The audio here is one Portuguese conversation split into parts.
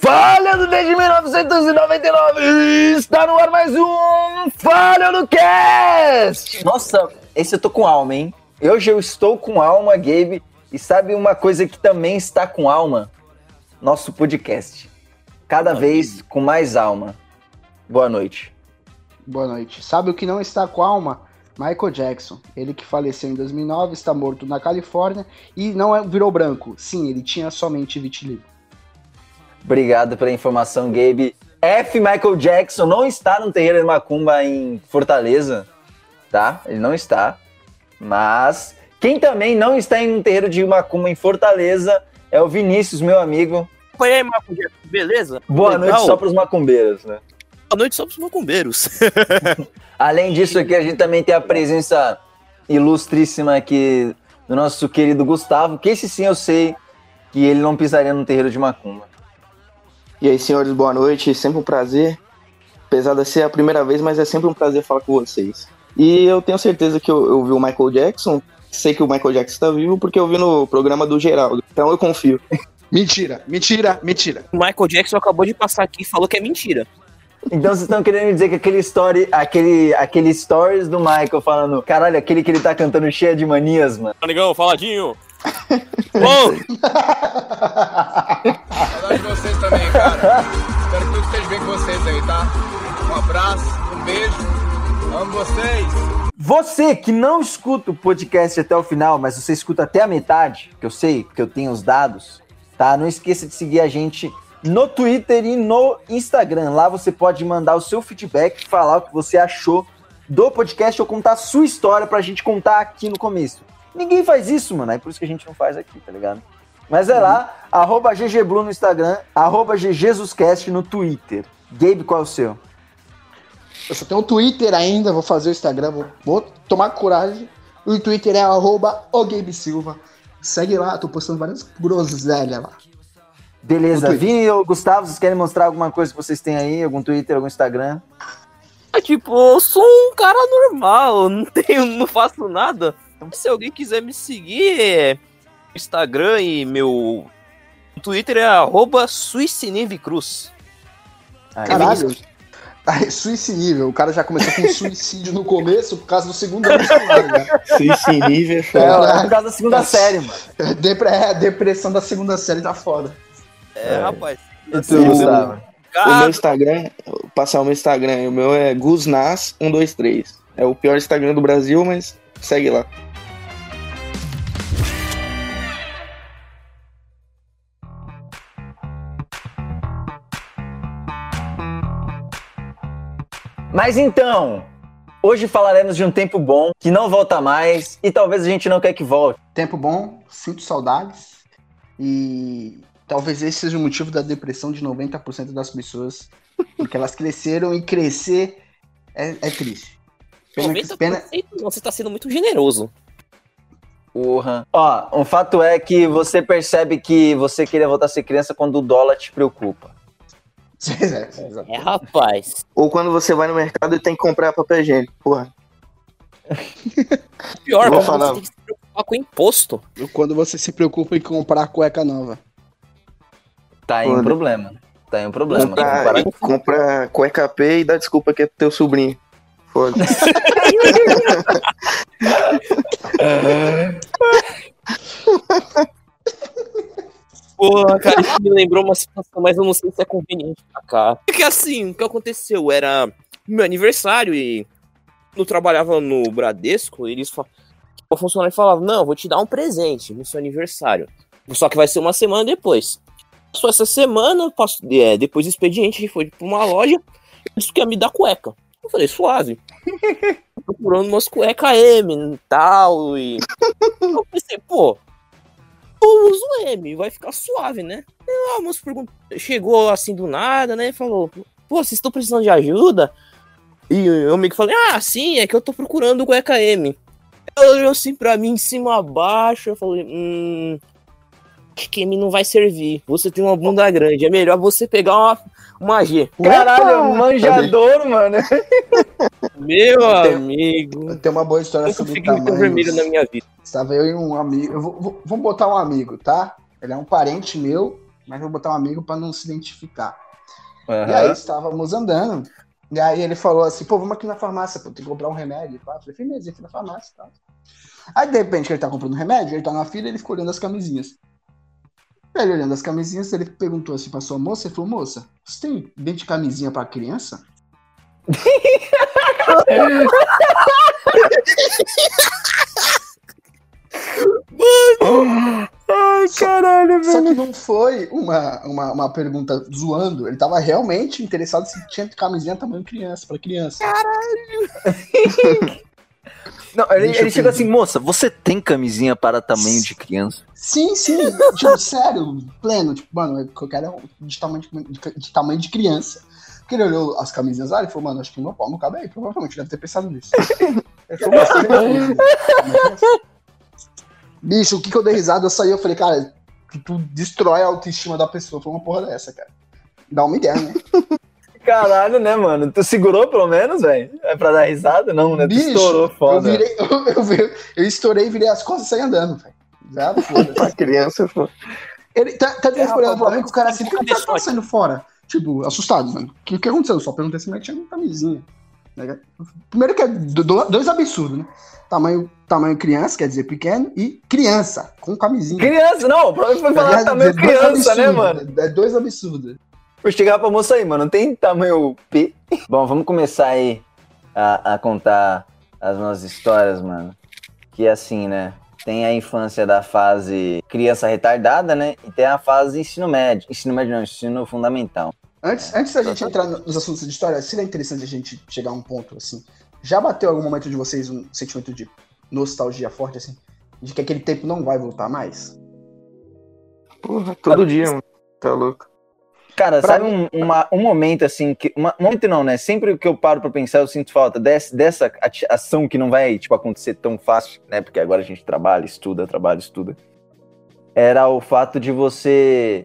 Falhando desde 1999, está no ar mais um Falhando Cast! Nossa, esse eu tô com alma, hein? Hoje eu estou com alma, Gabe, e sabe uma coisa que também está com alma? Nosso podcast. Cada vez com mais alma. Boa noite. Boa noite. Sabe o que não está com alma? Michael Jackson. Ele que faleceu em 2009, está morto na Califórnia e não é- virou branco. Sim, ele tinha somente vitiligo. Obrigado pela informação, Gabe. F. Michael Jackson não está no terreiro de Macumba em Fortaleza, tá? Ele não está. Mas quem também não está em um terreiro de Macumba em Fortaleza é o Vinícius, meu amigo. E aí, Marco Jackson, beleza? Boa Legal? noite só para os macumbeiros, né? Boa noite só pros macumbeiros. Além disso aqui, a gente também tem a presença ilustríssima aqui do nosso querido Gustavo, que esse sim eu sei que ele não pisaria no terreiro de Macumba. E aí, senhores, boa noite. Sempre um prazer. Apesar de ser a primeira vez, mas é sempre um prazer falar com vocês. E eu tenho certeza que eu, eu vi o Michael Jackson. Sei que o Michael Jackson está vivo porque eu vi no programa do Geraldo. Então eu confio. Mentira, mentira, mentira. O Michael Jackson acabou de passar aqui e falou que é mentira. Então vocês estão querendo me dizer que aquele story, aquele, aquele stories do Michael falando, caralho, aquele que ele tá cantando cheia de manias, mano. Amigão, faladinho. Ô, Saudade de vocês também, cara. Espero que tudo esteja bem com vocês aí, tá? Um abraço, um beijo. Amo vocês. Você que não escuta o podcast até o final, mas você escuta até a metade, que eu sei, que eu tenho os dados, tá? Não esqueça de seguir a gente no Twitter e no Instagram. Lá você pode mandar o seu feedback, falar o que você achou do podcast ou contar a sua história pra gente contar aqui no começo. Ninguém faz isso, mano. É por isso que a gente não faz aqui, tá ligado? Mas é lá, arroba GGBlu no Instagram, arroba GJesusCast no Twitter. Gabe, qual é o seu? Eu só tenho o Twitter ainda, vou fazer o Instagram, vou, vou tomar coragem. O Twitter é arroba Silva. Segue lá, tô postando várias groselhas lá. Beleza. Vini ou Gustavo, vocês querem mostrar alguma coisa que vocês têm aí? Algum Twitter, algum Instagram? é tipo, eu sou um cara normal, não tenho, não faço nada. Se alguém quiser me seguir, é Instagram e meu Twitter é arroba suicinivecruz. Aí, Caralho. Aí, suicinível. O cara já começou com suicídio no começo por causa do segundo ano escolar, né? Esse nível é É, foda. é por causa da segunda série, mano. Depre- é, a depressão da segunda série tá foda. É, rapaz. E tu, Sim, Gustavo? O meu Instagram, vou passar o meu Instagram. O meu é Gusnas123. É o pior Instagram do Brasil, mas segue lá. Mas então, hoje falaremos de um tempo bom que não volta mais e talvez a gente não quer que volte. Tempo bom, sinto saudades. E talvez esse seja o motivo da depressão de 90% das pessoas. Porque elas cresceram e crescer é, é triste. Pena, que- 90% pena, você tá sendo muito generoso. Porra. Ó, um fato é que você percebe que você queria voltar a ser criança quando o dólar te preocupa. É. É, rapaz. Ou quando você vai no mercado e tem que comprar papel higiênico. Porra. Pior, Vou quando falar. você tem que se preocupar com imposto. Quando você se preocupa em comprar cueca nova. Tá aí um problema. Tá aí um problema. Comprar, Comparar- comprar cueca P e dar desculpa que é teu sobrinho. Foda. Porra, cara, isso me lembrou uma situação, mas eu não sei se é conveniente pra cá. Porque assim, o que aconteceu era meu aniversário e eu trabalhava no Bradesco, eles o funcionário falava, não, vou te dar um presente no seu aniversário. Só que vai ser uma semana depois. Só essa semana, passo- é, depois do expediente, a gente foi pra uma loja e disse que ia me dar cueca. Eu falei, suave. Procurando umas cueca M e tal. E eu pensei, pô, eu uso M, vai ficar suave, né? Ah, a moça perguntou, chegou assim do nada, né? e Falou, pô, vocês estão precisando de ajuda? E eu meio que falei, ah, sim, é que eu tô procurando cueca M. Ela olhou assim pra mim, de cima a baixo, eu falei, hum. Que M não vai servir. Você tem uma bunda grande. É melhor você pegar uma, uma G. Caralho, manjador, mano. Meu tenho- amigo. Eu tenho uma boa história Nunca sobre tão vermelho tamanhos. na minha vida. Estava eu e um amigo. eu vou- vou- vamos botar um amigo, tá? Ele é um parente meu, mas vou botar um amigo pra não se identificar. E Aham. aí estávamos andando. E aí ele falou assim, pô, vamos aqui na farmácia, pô, tem que comprar um remédio. e. Eu falei, firmeza, fui na farmácia e tal. Aí, de repente, ele tá comprando remédio, ele tá na fila e ele ficou olhando as camisinhas. Ele olhando as camisinhas, ele perguntou assim pra sua moça, ele falou, moça, você tem dente de camisinha pra criança? Ai, caralho, Só que não foi uma, uma, uma pergunta zoando, ele tava realmente interessado se tinha camisinha tamanho criança, pra criança. Não, ele, ele chegou assim, moça, você tem camisinha para tamanho de criança? Sim, sim, tipo, sério, pleno, tipo, mano, eu quero de tamanho de, de- de tamanho de criança. Porque ele olhou as camisinhas lá e falou, mano, acho que meu pau não cabe aí, provavelmente deve ter pensado nisso. Ele falou? Bicho, o que, que eu dei risada, eu saí, eu falei, cara, tu, tu destrói a autoestima da pessoa por uma porra dessa, cara. Dá uma ideia, né? Caralho, né, mano? Tu segurou pelo menos, velho? É pra dar risada? Não, né? Tu Bicho, estourou Eu, foda. virei, eu, eu, eu estourei, virei as costas e saí andando, velho. Já, foda-se. Pra criança, pô. Ele tá, tá É, olhando pra mim com o cara assim, por que o cara tá saindo fora? Tipo, assustado, mano. O que, que aconteceu? Eu só perguntei se ele tinha uma camisinha. Né? Primeiro que é do- do- dois absurdos, né? Tamanho, tamanho criança, quer dizer pequeno, e criança, com camisinha. Criança, não, o problema foi Tá falar tamanho É dois criança, né, mano? É dois absurdos. Vou chegar pra moça aí, mano. Não tem tamanho P. Bom, vamos começar aí a, a contar as nossas histórias, mano. Que assim, né? Tem a infância da fase criança retardada, né? E tem a fase ensino médio. Ensino médio não, ensino fundamental. Antes, antes da gente entrar no- nos assuntos de história, seria interessante a gente chegar a um ponto assim. Já bateu algum momento de vocês um sentimento de nostalgia forte, assim? De que aquele tempo não vai voltar mais? Porra, todo dia, mano. Tá louco. Cara, Pra sabe um, uma- um momento assim, que, uma- um momento não, né? Sempre que eu paro pra pensar, eu sinto falta desse- dessa ação que não vai, tipo, acontecer tão fácil, né? Porque agora a gente trabalha, estuda, trabalha, estuda. Era o fato de você.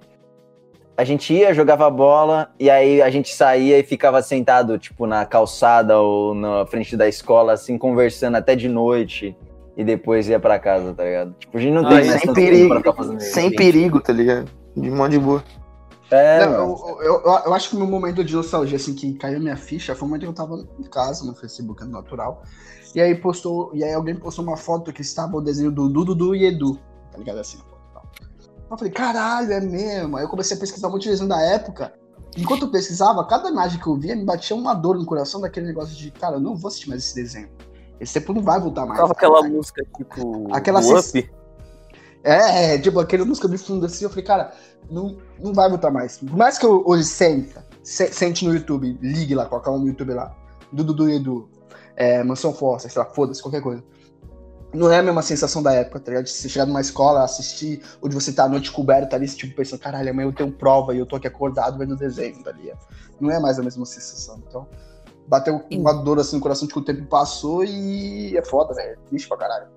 A gente ia, jogava bola, e aí a gente saía e ficava sentado, tipo, na calçada ou na frente da escola, assim, conversando até de noite. E depois ia pra casa, tá ligado? Tipo, a gente não Ah, tem mais sem tempo perigo, pra ficar fazendo Sem isso. perigo, tá ligado? De mão de boa. É, Não, eu, eu, eu- acho que o meu momento de nostalgia, assim, que caiu minha ficha, foi o momento que eu tava em casa, no Facebook é natural. E aí postou, e aí alguém postou uma foto que estava o desenho do Dudu e Edu, tá ligado assim? Eu falei, caralho, é mesmo. Aí eu comecei a pesquisar muito desenho da época. Enquanto eu pesquisava, cada imagem que eu via me batia uma dor no coração daquele negócio de, cara, eu não vou assistir mais esse desenho. Esse tempo não vai voltar mais. Tava aquela música tipo. Aquela do sens- Up. É, tipo, aquele música de fundo assim, eu falei, cara, não, não vai voltar mais. Por mais que eu hoje senta, se- sente no YouTube, ligue lá, colocar um no YouTube lá, do Dudu e Edu, é, Mansão Força, sei lá, foda-se, qualquer coisa. Não é a mesma sensação da época, tá ligado? De você chegar numa escola, assistir, ou de você estar à noite coberta ali, tipo, pensando, caralho, amanhã eu tenho prova e eu tô aqui acordado vendo desenho, tá ligado? Não é mais a mesma sensação. Então, bateu uma dor assim no coração de que o tempo passou e é foda, velho. É triste pra caralho.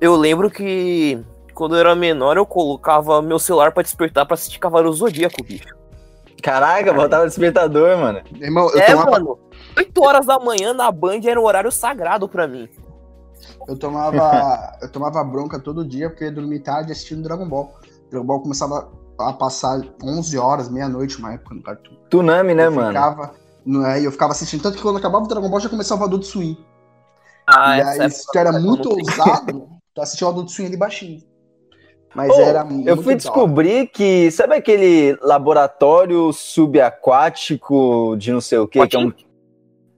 Eu lembro que quando eu era menor, eu colocava meu celular pra despertar pra assistir Cavaleiro Zodíaco, bicho. Caraca, botava despertador, mano. Irmão, eu é, tomava mano. 8 horas da manhã na Band era um horário sagrado pra mim. Eu tomava, eu tomava bronca todo dia porque eu ia dormir tarde assistindo Dragon Ball. Dragon Ball começava a passar 11 horas, meia-noite, uma época no Cartoon. Tunami, né, eu mano? Ficava, não é, e eu ficava assistindo, tanto que quando acabava o Dragon Ball já começava o Adult Swim. Ah, e aí, se tu era muito ousado, tu assistia o Adult Swim ali baixinho. Mas Pô, era muito Eu fui da descobrir que, sabe aquele laboratório subaquático de não sei o quê? Que é um...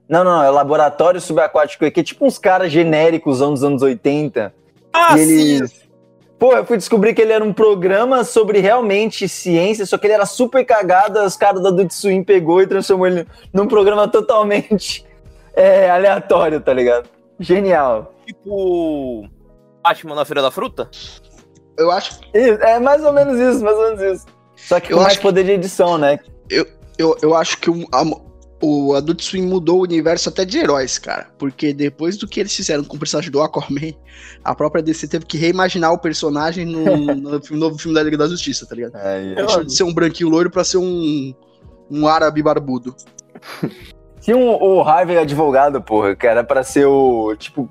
Não, não, é o laboratório subaquático, que é tipo uns caras genéricos dos anos 80. Ah, e sim. eles... Pô, eu fui descobrir que ele era um programa sobre realmente ciência, só que ele era super cagado, os caras do Adult Swim pegou e transformou ele num programa totalmente é, aleatório, tá ligado? Genial. Tipo. Batman na Feira da Fruta? Eu acho, Isso, É mais ou menos isso, mais ou menos isso. Só que Eu com mais acho que- poder de edição, né? eu, eu acho que o, a- o Adult Swim mudou o universo até de heróis, cara. Porque depois do que eles fizeram com o personagem do Aquaman, a própria DC teve que reimaginar o personagem no, no filme- novo filme da Liga da Justiça, tá ligado? Deixou de ser um branquinho loiro pra ser um, um árabe barbudo. Tinha um, o Harvey advogado, porra, que era pra ser o, tipo,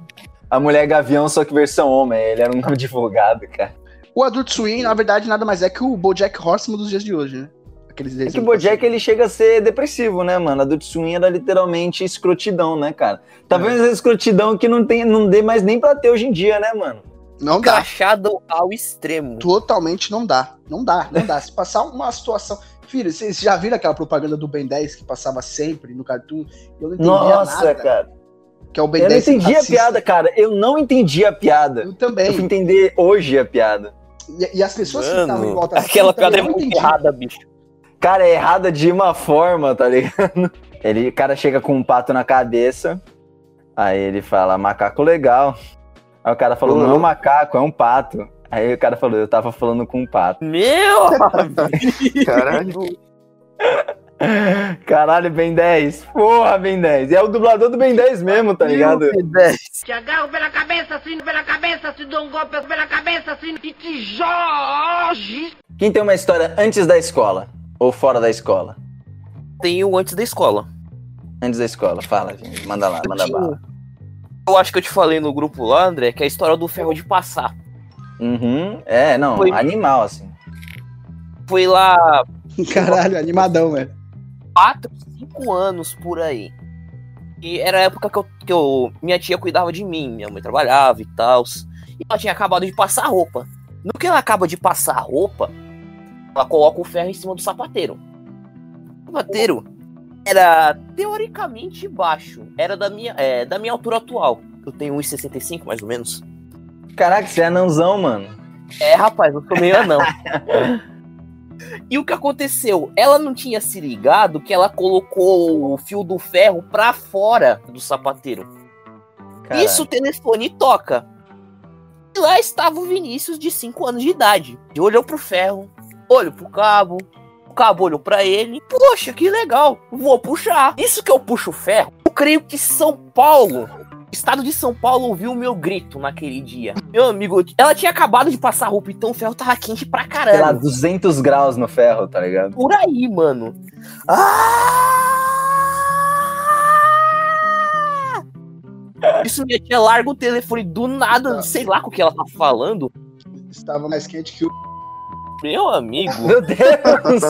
a mulher gavião, só que versão homem. Ele era um advogado, cara. O Adult Swim, na verdade, nada mais é que o BoJack Horseman dos dias de hoje, né? Aqueles É que o Bojack ele chega a ser depressivo, né, mano? A Adult Swim era literalmente escrotidão, né, cara? Tá É. vendo essa escrotidão que não, tem, não dê mais nem pra ter hoje em dia, né, mano? Não dá. Crachado ao extremo. Totalmente não dá. Não dá, não dá. Se passar uma situação. Filho, vocês já viram aquela propaganda do Ben 10 que passava sempre no Cartoon? Eu não entendia Nossa, nada. cara. Que é o Ben Eu não 10 entendi a piada, cara. Eu não entendi a piada. Eu Eu fui também. entender hoje a piada. E, e as pessoas que estavam em Mano, volta assim, aquela piada é muito entendiam. errada, bicho. Cara, é errada de uma forma, tá ligado? Ele, o cara chega com um pato na cabeça, aí ele fala, macaco legal. Aí o cara falou, não é um macaco, é um pato. Aí o cara falou, eu tava falando com um pato. Meu! Caralho. Caralho, Ben 10. Porra, Ben 10. E é o dublador do Ben 10 mesmo, tá ligado? Te agarro pela cabeça, assim, pela cabeça, te dou um golpe pela cabeça, assim, e te jorge. Quem tem uma história antes da escola? Ou fora da escola? Tenho antes da escola. Antes da escola, fala, gente. Manda lá, manda bala. Eu acho que eu te falei no grupo lá, André, que é a história do ferro de passar. Uhum. É, não, Foi. animal, assim. Foi lá Caralho, animadão, velho. 4, 5 anos por aí. E era a época que eu, que eu. Minha tia cuidava de mim, minha mãe trabalhava e tal. E ela tinha acabado de passar roupa. No que ela acaba de passar roupa, ela coloca o ferro em cima do sapateiro. O sapateiro era teoricamente baixo. Era da minha, é, da minha altura atual. Eu tenho 1,65 mais ou menos. Caraca, você é anãozão, mano. É, rapaz, eu sou meio anão. E o que aconteceu? Ela não tinha se ligado que ela colocou o fio do ferro pra fora do sapateiro. Caralho. Isso o telefone toca. E lá estava o Vinícius de 5 anos de idade. Ele olhou pro ferro, olhou pro cabo, o cabo olhou pra ele. Poxa, que legal, vou puxar. Isso que eu puxo o ferro, eu creio que São Paulo, estado de São Paulo ouviu o meu grito naquele dia. Meu amigo, ela tinha acabado de passar roupa, então o ferro tava quente pra Sei lá, caramba. 200 graus no ferro, tá ligado? Por aí, mano. Ah! Isso minha tia larga o telefone do nada, sei lá com o que ela tá falando. Estava mais quente que o. Meu amigo. Meu Deus!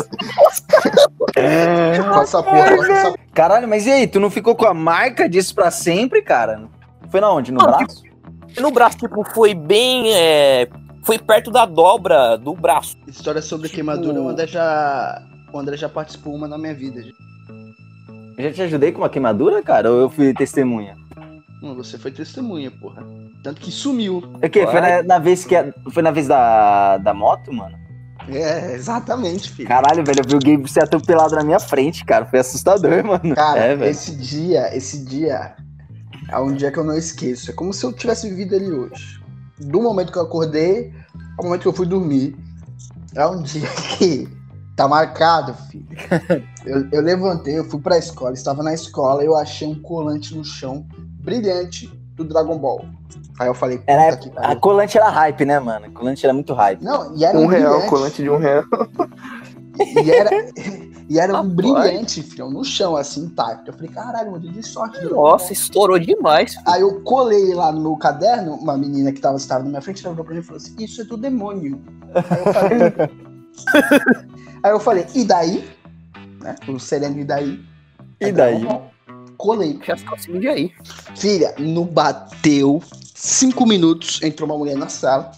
Essa porra, essa Caralho, mas e aí? Tu não ficou com a marca disso pra sempre, cara? Foi na onde? No Não, braço? No braço, tipo, foi bem. é, Foi perto da dobra do braço. história sobre Tipo- queimadura, o André já. O André já participou uma na minha vida. gente. Eu já te ajudei com uma queimadura, cara? Ou eu fui testemunha? Hum, você foi testemunha, porra. Tanto que sumiu. É que foi na, na vez que a- foi na vez da, da moto, mano? É, exatamente, filho. Caralho, velho, eu vi o Gabe ser atropelado na minha frente, cara. Foi assustador, mano. Cara, é, esse dia, esse dia é um dia que eu não esqueço. É como se eu tivesse vivido ele hoje. Do momento que eu acordei ao momento que eu fui dormir. É um dia que tá marcado, filho. Eu, eu levantei, eu fui pra escola, estava na escola, eu achei um colante no chão brilhante do Dragon Ball. Aí eu falei, puta Era, que a pariu. colante era hype, né, mano? A colante era muito hype. Não, e era Um real, brilhante. colante de um real. E era, e era um brilhante, filho, no chão, assim, intacto. Eu falei, caralho, mano, de sorte. Nossa, Ball. estourou demais. filho. Aí eu colei lá no meu caderno, uma menina que tava estava na minha frente, ela virou pra mim e falou assim, isso é do demônio. Aí eu falei, aí eu falei e daí? Né? O sereno e daí? E Aí, daí? Colei. Já ficou de aí. Filha, não bateu cinco minutos, entrou uma mulher na sala,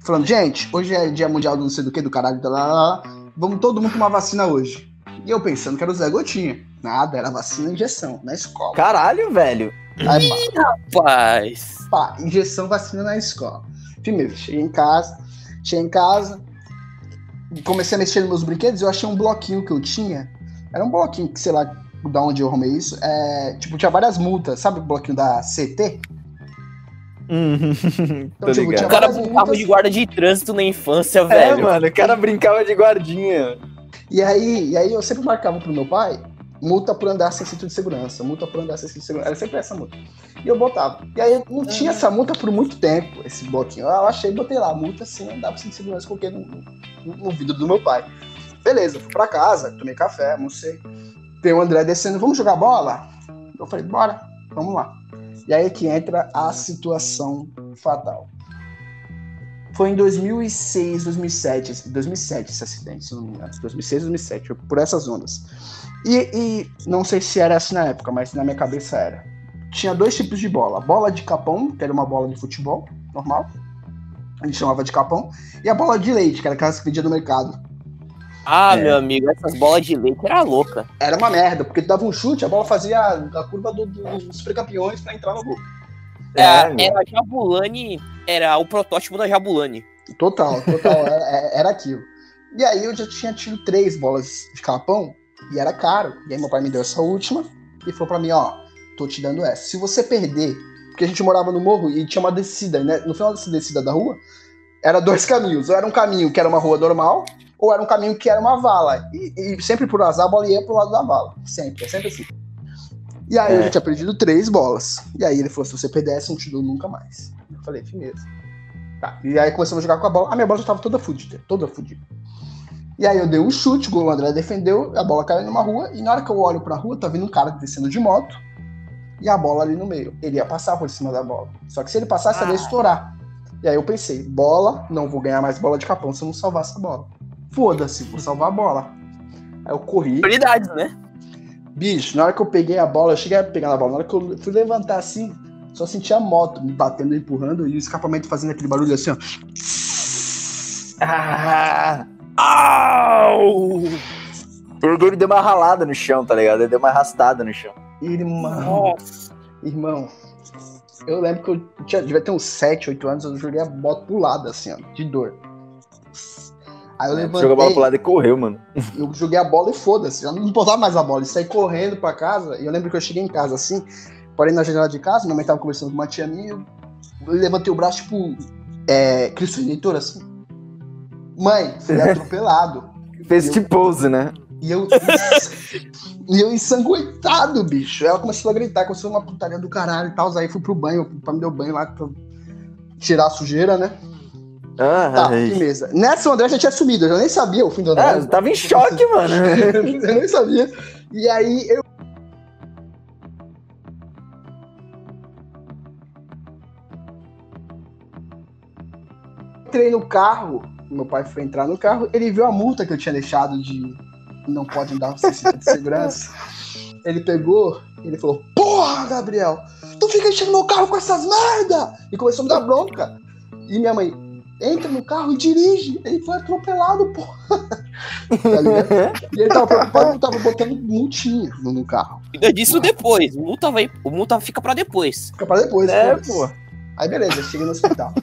falando, gente, hoje é dia mundial do não sei do que, do caralho, lá, lá, lá, vamos todo mundo tomar vacina hoje. E eu pensando que era o Zé Gotinha. Nada, era vacina e injeção, na escola. Caralho, velho. Aí, pá, Rapaz. pá, injeção, vacina na escola. Primeiro, cheguei em casa, cheguei em casa, comecei a mexer nos meus brinquedos, eu achei um bloquinho que eu tinha. Era um bloquinho que, sei lá, da onde eu arrumei isso. É, tipo, tinha várias multas, sabe o bloquinho da CT? Tô tipo, ligado. O cara brincava multas. de guarda de trânsito na infância, É, velho. mano, o cara brincava de guardinha. E aí, e aí eu sempre marcava pro meu pai multa por andar sem cinto de segurança, multa por andar sem cinto de segurança. Era sempre essa multa. E eu botava. E aí não tinha essa multa por muito tempo, esse bloquinho. Eu achei e botei lá, multa sem andar por cinto de segurança, coloquei no, no, no vidro do meu pai. Beleza, fui pra casa, tomei café, almocei. Tem o André descendo, vamos jogar bola? Eu falei, bora, vamos lá. E aí é que entra a situação fatal. Foi em 2006, 2007, esse- 2007 esse acidente, se não me engano. 2006, 2007, foi por essas ondas. E, e não sei se era assim na época, mas na minha cabeça era. Tinha dois tipos de bola. Bola de capão, que era uma bola de futebol, normal. A gente chamava de capão. E a bola de leite, que era aquelas que vendia no mercado. Ah, É. meu amigo, essas bolas de leite era louca. Era uma merda, porque tu dava um chute, a bola fazia a, curva do- do- dos super campeões pra entrar no gol. É, meu. era a Jabulani, era o protótipo da Jabulani. Total, total, era, é- era aquilo. E aí eu já tinha tido três bolas de capão e era caro. E aí meu pai me deu essa última e falou pra mim, ó, tô te dando essa. Se você perder, porque a gente morava no morro e tinha uma descida, né? No final dessa descida da rua, era dois caminhos. Ou era um caminho que era uma rua normal, ou era um caminho que era uma vala. E, e sempre por azar a bola ia pro lado da vala. Sempre, é sempre assim. E aí eu É. já tinha perdido três bolas. E aí ele falou: se você perder essa, eu não te dou nunca mais. Eu falei, firmeza. Tá. E aí começamos a jogar com a bola. A minha bola já tava toda fudida, toda fudida. E aí eu dei um chute, o André defendeu, a bola caiu numa rua, e na hora que eu olho pra rua, tá vindo um cara descendo de moto e a bola ali no meio. Ele ia passar por cima da bola. Só que se ele passasse, ela ia estourar. E aí eu pensei, bola, não vou ganhar mais bola de capão se eu não salvar essa bola. Foda-se, vou salvar a bola. Aí eu corri, Prioridades, né? Bicho, na hora que eu peguei a bola, eu cheguei a pegar na bola, na hora que eu fui levantar assim, só senti a moto me batendo, empurrando e o escapamento fazendo aquele barulho assim, ó. Ah, Au! o orgulho deu uma ralada no chão, tá ligado? Ele deu uma arrastada no chão. Irmão, irmão. Eu lembro que eu tinha, devia ter uns 7, 8 anos, eu joguei a moto pro lado, assim, ó, de dor. Aí eu levantei, Jogou a bola pro lado e correu, mano. eu joguei a bola e foda-se, já não importava mais a bola, e saí correndo pra casa, e eu lembro que eu cheguei em casa assim, parei na janela de casa, minha mãe tava conversando com uma tia minha, eu levantei o braço, tipo, é, Cristo Redentor, assim. Mãe, fui atropelado. Fez Eu- tipo pose, né? E eu, e eu ensanguentado, bicho. Ela começou a gritar, começou uma putaria do caralho e tal. Aí fui pro banho, pra me dar o banho lá pra tirar a sujeira, né? Ah, Tá, firmeza. Nessa o André já tinha sumido, eu já nem sabia o fim do André. Ah, eu tava em choque, mano. eu nem sabia. E aí eu. Entrei no carro, meu pai foi entrar no carro, ele viu a multa que eu tinha deixado de não pode andar sem cinto de segurança. Ele pegou, ele falou: Porra, Gabriel, tu fica enchendo meu carro com essas merda! E começou a me dar bronca. E minha mãe, entra no carro e dirige. Ele foi atropelado, porra. Tá ligado? E ele tava preocupado, tava botando multinha no, no carro. Cuida disso depois. O multa, vai, o multa fica pra depois. Fica pra depois, É, pô. Aí beleza, cheguei no hospital.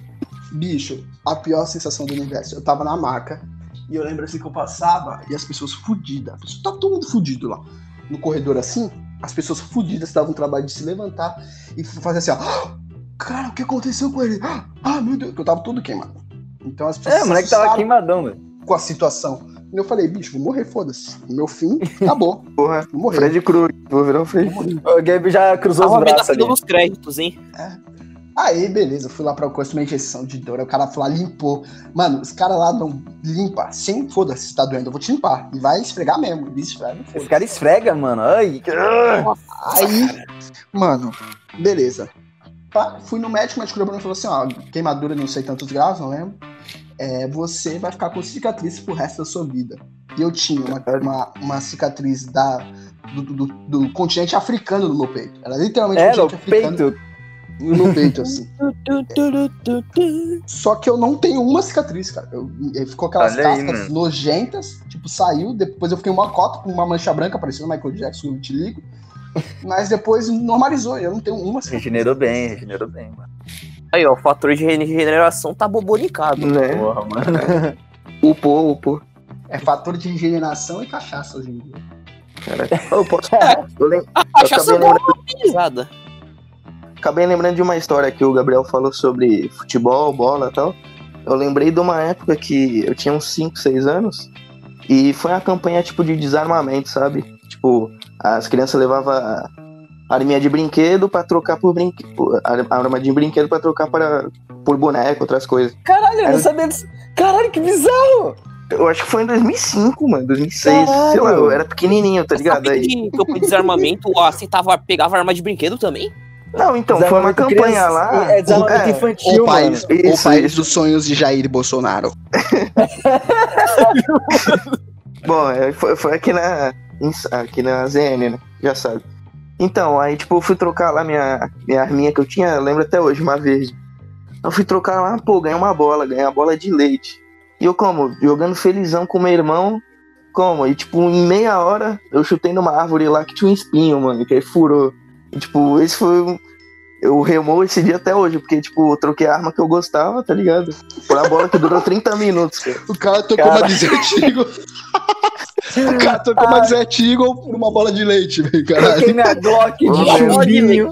Bicho, a pior sensação do universo. Eu tava na maca e eu lembro assim que eu passava e as pessoas fudidas. As pessoas- Tá todo mundo fudido lá. No corredor assim, as pessoas fudidas estavam no trabalho de se levantar e fazer assim, ó. Cara, o que aconteceu com ele? Ah, meu Deus, que eu tava todo queimado. Então as pessoas É, o moleque tava queimadão, velho. com a situação. E eu falei, bicho, vou morrer, foda-se. Meu fim, acabou. Porra, Vou morrer. Fred Cruz. Vou virar o Fred. O Gabe já cruzou Tava os braços ali. dos créditos, hein? Aí, beleza, eu fui lá pra coisa uma injeção de dor. Aí o cara falou, limpou. Mano, os caras lá não limpa. Sem foda-se, se tá doendo, eu vou te limpar. E vai esfregar mesmo. Ele esfrega, Esse cara esfrega, mano. Ai, Aí, mano, beleza. Pá, fui no médico, o médico olhou pra mim e falou assim: ó, queimadura não sei tantos graus, não lembro. É, você vai ficar com cicatriz pro resto da sua vida. E eu tinha uma, uma, uma cicatriz da, do, do, do continente africano no meu peito. Era literalmente É, no continente africano peito. no peito, assim. Só que eu não tenho uma cicatriz, cara. Eu, eu- ficou aquelas Olha aí, cascas mano. nojentas, tipo, saiu, depois eu fiquei uma cota com uma mancha branca, parecendo o Michael Jackson, eu te ligo. Mas depois normalizou, eu não tenho uma. Regenerou bem, regenerou bem, mano. Aí, ó, o fator de regeneração tá bobonicado. Né? Porra, mano. Upou, upou. É fator de regeneração e cachaça hoje em dia. Caraca. Eu posso. Eu, lem... A eu cachaça acabei é lembrando, acabei lembrando de uma história que o Gabriel falou sobre futebol, bola e tal. Eu lembrei de uma época que eu tinha uns 5, 6 anos e foi uma campanha tipo de desarmamento, sabe? Tipo, as crianças levavam arminha de brinquedo pra trocar por brinquedo. Arma de brinquedo pra trocar para, por boneco, outras coisas. Caralho, eu não sabia disso. Caralho, que bizarro! Eu acho que foi em 2005, mano, 2006. Sei lá, eu era pequenininho, tá ligado? Aí, que campo de desarmamento ó, aceitava, pegava arma de brinquedo também? Não, então, foi uma campanha criança- lá. É desarmamento É, infantil, o país, mano. o Isso, país isso. dos sonhos de Jair Bolsonaro. Bom, é, foi, foi aqui na. Aqui na ZN, né? Já sabe. Então, aí, tipo, eu fui trocar lá minha, minha arminha que eu tinha, eu lembro até hoje, uma verde. Eu fui trocar lá, pô, ganhei uma bola, ganhei uma bola de leite. E eu como? Jogando felizão com meu irmão. Como? E, tipo, em meia hora, eu chutei numa árvore lá que tinha um espinho, mano, que aí furou. E, tipo, esse foi um. Eu remou esse dia até hoje, porque, tipo, eu troquei a arma que eu gostava, tá ligado? Por uma bola que durou 30 minutos, cara. O cara tocou Cara. uma Eagle. o cara tocou uma Desert Eagle por uma bola de leite, velho, caralho. minha Glock de chumbinho.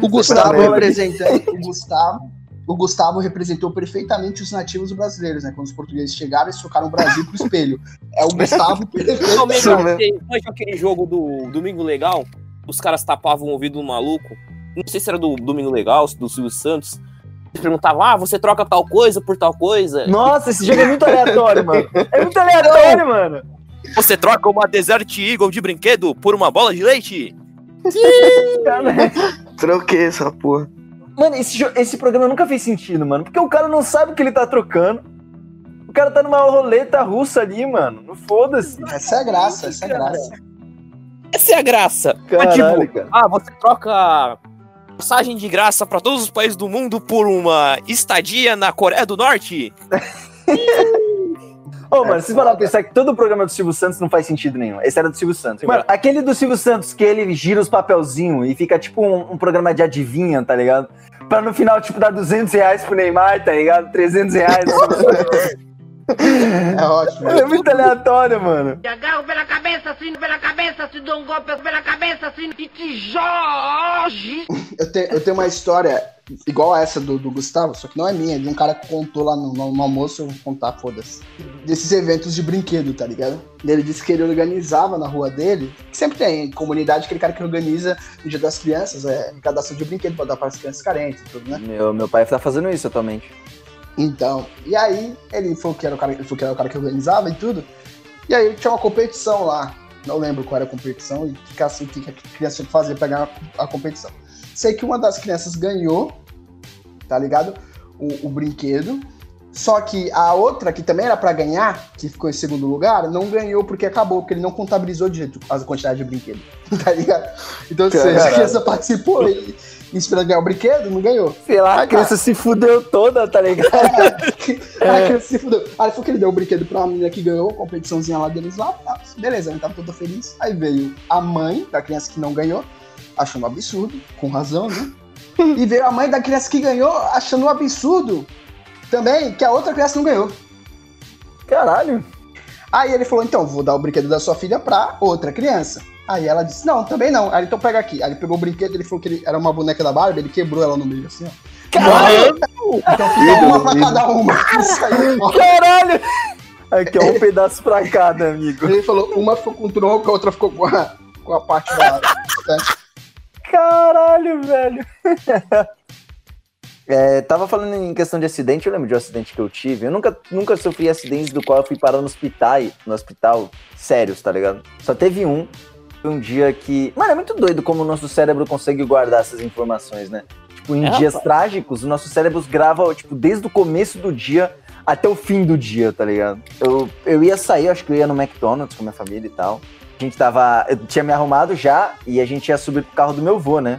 O Gustavo representando. O Gustavo, o Gustavo representou perfeitamente os nativos brasileiros, né? Quando os portugueses chegaram e socaram o Brasil pro espelho. É o Gustavo perfeito. Você manja aquele jogo do Domingo Legal? Os caras tapavam o ouvido do maluco. Não sei se era do Domingo Legal, do Silvio Santos. Eles perguntavam, ah, você troca tal coisa por tal coisa? Nossa, esse jogo é muito aleatório, mano. É muito aleatório, mano. Você troca uma Desert Eagle de brinquedo por uma bola de leite? Troquei essa porra. Mano, esse, esse programa nunca fez sentido, mano. Porque o cara não sabe o que ele tá trocando. O cara tá numa roleta russa ali, mano. Não foda-se. Essa é a graça, essa é a graça. Essa é a graça. Mas, Caralho, tipo, cara. ah, você troca passagem de graça pra todos os países do mundo por uma estadia na Coreia do Norte? Ô, mano, vocês pararam pra pensar que todo o programa do Silvio Santos não faz sentido nenhum. Esse era do Silvio Santos. Mano, aquele do Silvio Santos que ele gira os papelzinhos e fica tipo um, um programa de adivinha, tá ligado? Pra no final, tipo, dar 200 reais pro Neymar, tá ligado? 300 reais. É ótimo. é muito aleatório, mano. Te agarro pela cabeça, assim, pela cabeça, te dou um golpe pela cabeça, assim, e te jorge. Eu, te- eu tenho uma história igual a essa do, do Gustavo, só que não é minha, é de um cara que contou lá no, no- no almoço, eu vou contar, foda-se. Desses eventos de brinquedo, tá ligado? Ele disse que ele organizava na rua dele, que sempre tem comunidade, aquele cara que organiza no dia das crianças, é cadastro de brinquedo pra dar para as crianças carentes e tudo, né? Meu, meu pai tá fazendo isso atualmente. Então, e aí ele falou que era o cara, falou que era o cara que organizava e tudo. E aí tinha uma competição lá. Não lembro qual era a competição e o que, assim, que a criança tinha que fazer pra ganhar a competição. Sei que uma das crianças ganhou, tá ligado? O, o brinquedo. Só que a outra, que também era pra ganhar, que ficou em segundo lugar, não ganhou porque acabou, porque ele não contabilizou direito a quantidade de brinquedo. Tá ligado? Então, ou seja, a Caralho. criança participou e esperando ganhar o brinquedo, não ganhou. Sei lá, a criança se fudeu toda, tá ligado? Aí a criança se fudeu. Aí falou que ele deu um brinquedo pra uma menina que ganhou, a competiçãozinha lá deles lá. tá, beleza, ele tava todo feliz. Aí veio a mãe da criança que não ganhou, achando um absurdo, com razão, né? E veio a mãe da criança que ganhou, achando um absurdo também que a outra criança não ganhou. Caralho. Aí ele falou, então, vou dar o brinquedo da sua filha pra outra criança. Aí ela disse, não, também não. Aí então pega aqui. Aí ele pegou o brinquedo, ele falou que ele era uma boneca da Barbie, ele quebrou ela no meio, assim, ó. Caralho. Então fica uma pra cada uma. Ó. Caralho. Aqui, ó, um pedaço pra cada, amigo. Ele falou, uma ficou com o tronco, a outra ficou com a, com a parte da. da- Caralho, velho. É, tava falando em questão de acidente, eu lembro de um acidente que eu tive. Eu nunca, nunca sofri acidentes do qual eu fui parar no hospital, no hospital sérios, tá ligado? Só teve um. Foi um dia que. Mano, é muito doido como o nosso cérebro consegue guardar essas informações, né? Tipo, em É, dias rapaz. trágicos, os nossos cérebros gravam, tipo, desde o começo do dia até o fim do dia, tá ligado? Eu, eu ia sair, acho que eu ia no McDonald's com a minha família e tal. A gente tava. Eu tinha me arrumado já e a gente ia subir pro carro do meu avô, né?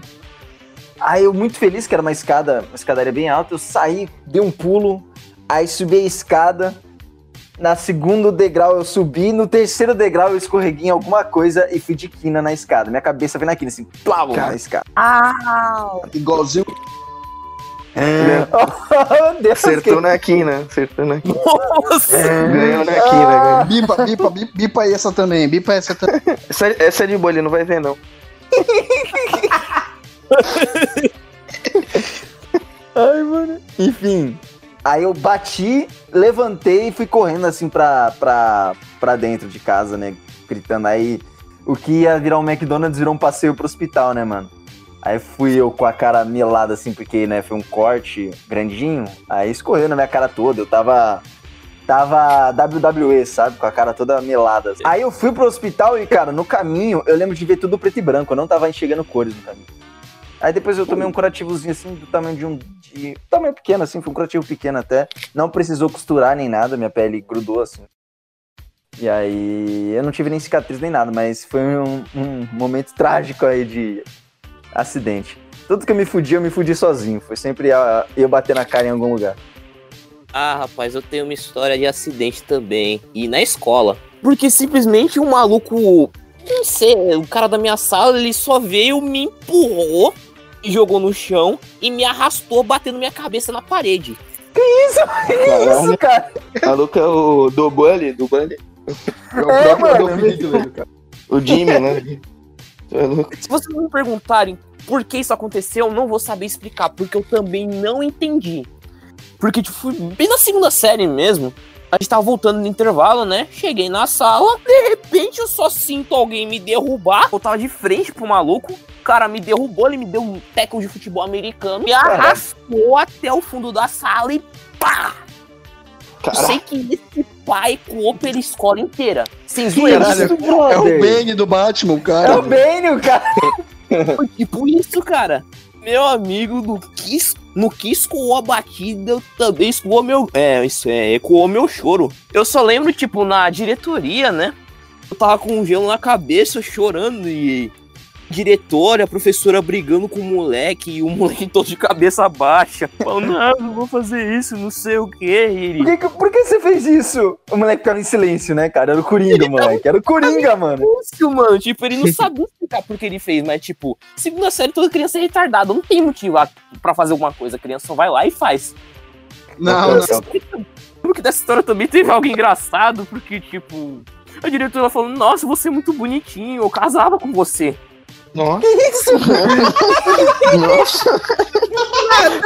Aí eu muito feliz, que era uma escada, uma escadaria bem alta, eu saí, dei um pulo, aí subi a escada. Na segundo degrau eu subi, no terceiro degrau eu escorreguei em alguma coisa e fui de quina na escada. Minha cabeça veio na quina, assim, plau, na escada. Igualzinho. Oh, Deus, Acertou na quina, acertou na quina. Nossa! Ganhou na Ah. quina, ganhou. Bipa, bipa, bipa, bipa essa também, bipa essa também. Essa, essa é de boa, ele não vai ver, não. Ai, mano. Enfim. Aí eu bati, levantei e fui correndo assim pra, pra, pra dentro de casa, né? Gritando aí. O que ia virar um McDonald's virou um passeio pro hospital, né, mano? Aí fui eu com a cara melada assim, porque, né, foi um corte grandinho. Aí escorreu na minha cara toda. Eu tava. Tava WWE, sabe? Com a cara toda melada. Aí eu fui pro hospital e, cara, no caminho, eu lembro de ver tudo preto e branco. Eu não tava enxergando cores no caminho. Aí depois eu tomei um curativozinho assim, do tamanho de um. De, tamanho pequeno, assim, foi um curativo pequeno até. Não precisou costurar nem nada, minha pele grudou assim. E aí eu não tive nem cicatriz nem nada, mas foi um, um momento trágico aí de acidente. Tudo que eu me fudi, eu me fudi sozinho. Foi sempre eu bater na cara em algum lugar. Ah, rapaz, eu tenho uma história de acidente também. E na escola. Porque simplesmente um maluco. Não sei, o cara da minha sala, ele só veio, me empurrou, me jogou no chão e me arrastou, batendo minha cabeça na parede. Isso, isso, cara. Maluco é o do Bully, do Bully. É o É, próprio mano, Adolf Hitler, cara. O Jimmy, né? É. Se vocês me perguntarem por que isso aconteceu, eu não vou saber explicar, porque eu também não entendi. Porque, tipo, fui bem na segunda série mesmo. A gente tava voltando no intervalo, né? Cheguei na sala, de repente eu só sinto alguém me derrubar. Eu tava de frente pro maluco, cara me derrubou, ele me deu um tackle de futebol americano, me arrastou até o fundo da sala e pá! Eu Cara, sei que esse pai ecoou pela escola inteira. Sem zoeira. Isso, É o Bane do Batman, o É cara. o Bane, cara. Foi tipo isso, cara. Meu amigo, no que, no que escoou a batida, eu também escoou meu. É, isso é, ecoou meu choro. Eu só lembro, tipo, na diretoria, né? Eu tava com um gelo na cabeça, chorando e. Diretora, a professora brigando com o moleque e o moleque todo de cabeça baixa. Falando, não, não vou fazer isso, não sei o que. Ele. Por que, por que você fez isso? O moleque ficava em silêncio, né, cara? Era o Coringa, moleque. Era o Coringa, mano. Isso, mano. Tipo, ele não sabia explicar por que ele fez, mas, tipo, segunda série, toda criança é retardada. Não tem motivo lá pra fazer alguma coisa. A criança só vai lá e faz. Não, não. Porque dessa história também teve algo engraçado, porque, tipo, a diretora falou, nossa, você é muito bonitinho, eu casava com você. Nossa. Nossa.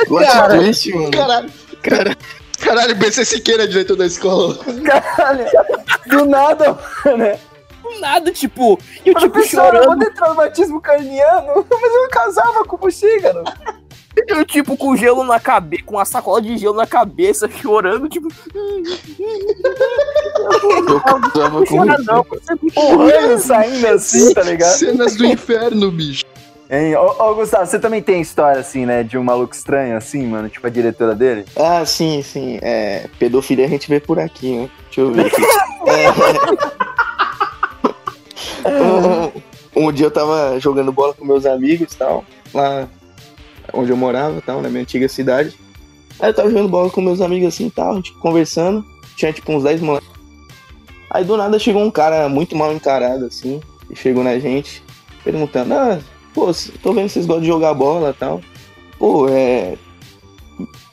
Plot twist, mano. Caralho. Cara, Caralho, BC Siqueira, diretor da escola. Caralho. Do nada, né? Do nada, tipo, eu, tipo, Professor, eu vou chorando, ter traumatismo craniano, mas eu casava com você, garoto. Eu, tipo, com gelo na cabeça, com a sacola de gelo na cabeça, chorando, tipo, eu casava com não, muito Porrando, saindo assim, tá ligado? Cenas do inferno, bicho. Hein? Ô, ô, Gustavo, você também tem história, assim, né, de um maluco estranho, assim, mano? Tipo a diretora dele? Ah, sim, sim. É, pedofilia a gente vê por aqui, né? Deixa eu ver aqui. É. um, um dia eu tava jogando bola com meus amigos e tal, lá onde eu morava, tal, na minha antiga cidade. Aí eu tava jogando bola com meus amigos assim e tal, tipo, conversando. Tinha tipo uns 10 moleques. Aí do nada chegou um cara muito mal encarado, assim, e chegou na gente, perguntando, ah, pô, tô vendo que vocês gostam de jogar bola e tal. Pô, é.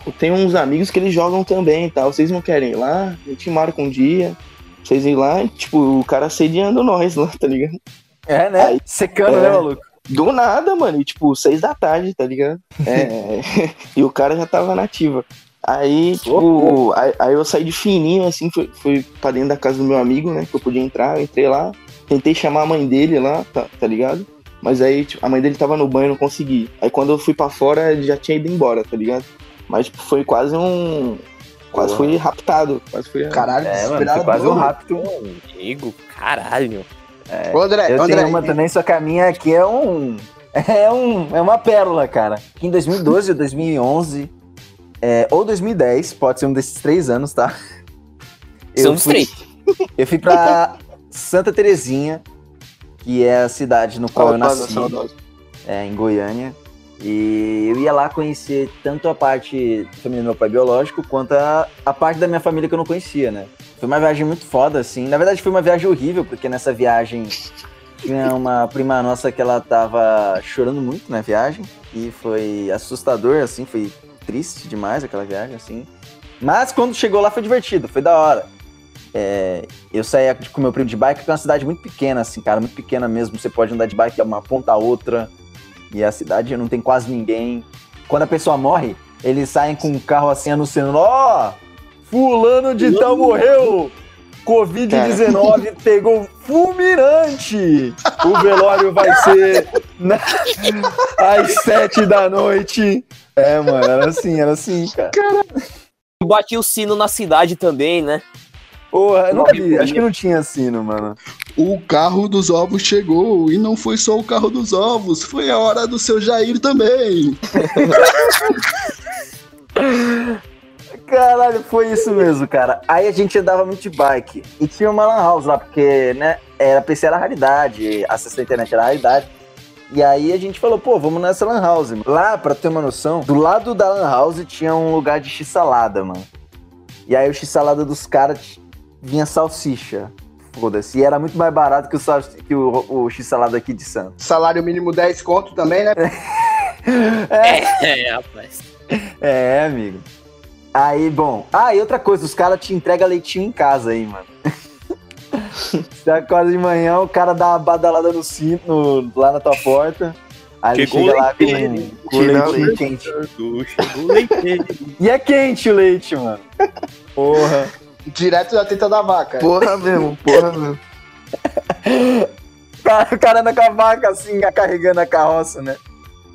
Eu tenho uns amigos que eles jogam também e tal. Vocês não querem ir lá? A gente marca um dia. Vocês ir lá tipo, o cara assediando nós lá, tá ligado? É, né? Aí- Secando, é. né, maluco? Do nada, mano. E, tipo, seis da tarde, tá ligado? É. e o cara já tava nativa. Aí, tipo, aí, aí eu saí de fininho, assim, fui, fui pra dentro da casa do meu amigo, né? Que eu podia entrar, eu entrei lá, tentei chamar a mãe dele lá, tá, tá ligado? Mas aí, tipo, a mãe dele tava no banho, eu não consegui. Aí quando eu fui pra fora, ele já tinha ido embora, tá ligado? Mas, tipo, foi quase um. Quase Porra. fui raptado. Quase fui. Caralho, É, mano, foi desesperado. quase um rápido. amigo, caralho. Ô, André, Eu André, tenho uma também, só que a minha aqui é um. É, um, é uma pérola, cara. Que em 2012 ou 2011, é, ou 2010, pode ser um desses três anos, tá? São os fui, três. Eu fui pra Santa Terezinha, que é a cidade no qual eu nasci, é, em Goiânia. E eu ia lá conhecer tanto a parte da família do meu pai biológico, quanto a, a parte da minha família que eu não conhecia, né? Foi uma viagem muito foda, assim. Na verdade, foi uma viagem horrível, porque nessa viagem tinha uma prima nossa que ela tava chorando muito na viagem. E foi assustador, assim, foi triste demais aquela viagem, assim. Mas quando chegou lá foi divertido, foi da hora. É, eu saía com meu primo de bike, que é uma cidade muito pequena, assim, cara, muito pequena mesmo. Você pode andar de bike de uma ponta a outra. E a cidade não tem quase ninguém. Quando a pessoa morre, eles saem com um carro assim anunciando: Ó, fulano de tal morreu! Covid-19 pegou fulminante! O velório vai ser na- às sete da noite. É, mano, era assim, era assim, cara. Bati o sino na cidade também, né? Porra, eu nunca vi. Acho que não tinha sino, mano. O carro dos ovos chegou e não foi só o carro dos ovos, foi a hora do seu Jair também. Caralho, foi isso mesmo, cara. Aí a gente andava muito de bike. E tinha uma lan house lá, porque, né, era PC era raridade, acesso à internet era raridade. E aí a gente falou, pô, vamos nessa lan house. Lá, pra ter uma noção, do lado da lan house tinha um lugar de x-salada, mano. E aí o x-salada dos caras vinha salsicha. Foda-se. E era muito mais barato que o, sal- que o, o x-salada aqui de Santos. Salário mínimo 10 conto também, né? É, rapaz. É, amigo. Aí, bom. Ah, e outra coisa, os caras te entregam leitinho em casa aí, mano. Você acorda de manhã, o cara dá uma badalada no cinto, no- lá na tua porta. Aí ele Chegou chega o lá com, leite, com leitinho leite. quente. Chegou. E é quente o leite, mano. Porra. Direto da teta da vaca. Porra mesmo, porra mesmo. O cara, anda com a vaca assim, carregando a carroça, né?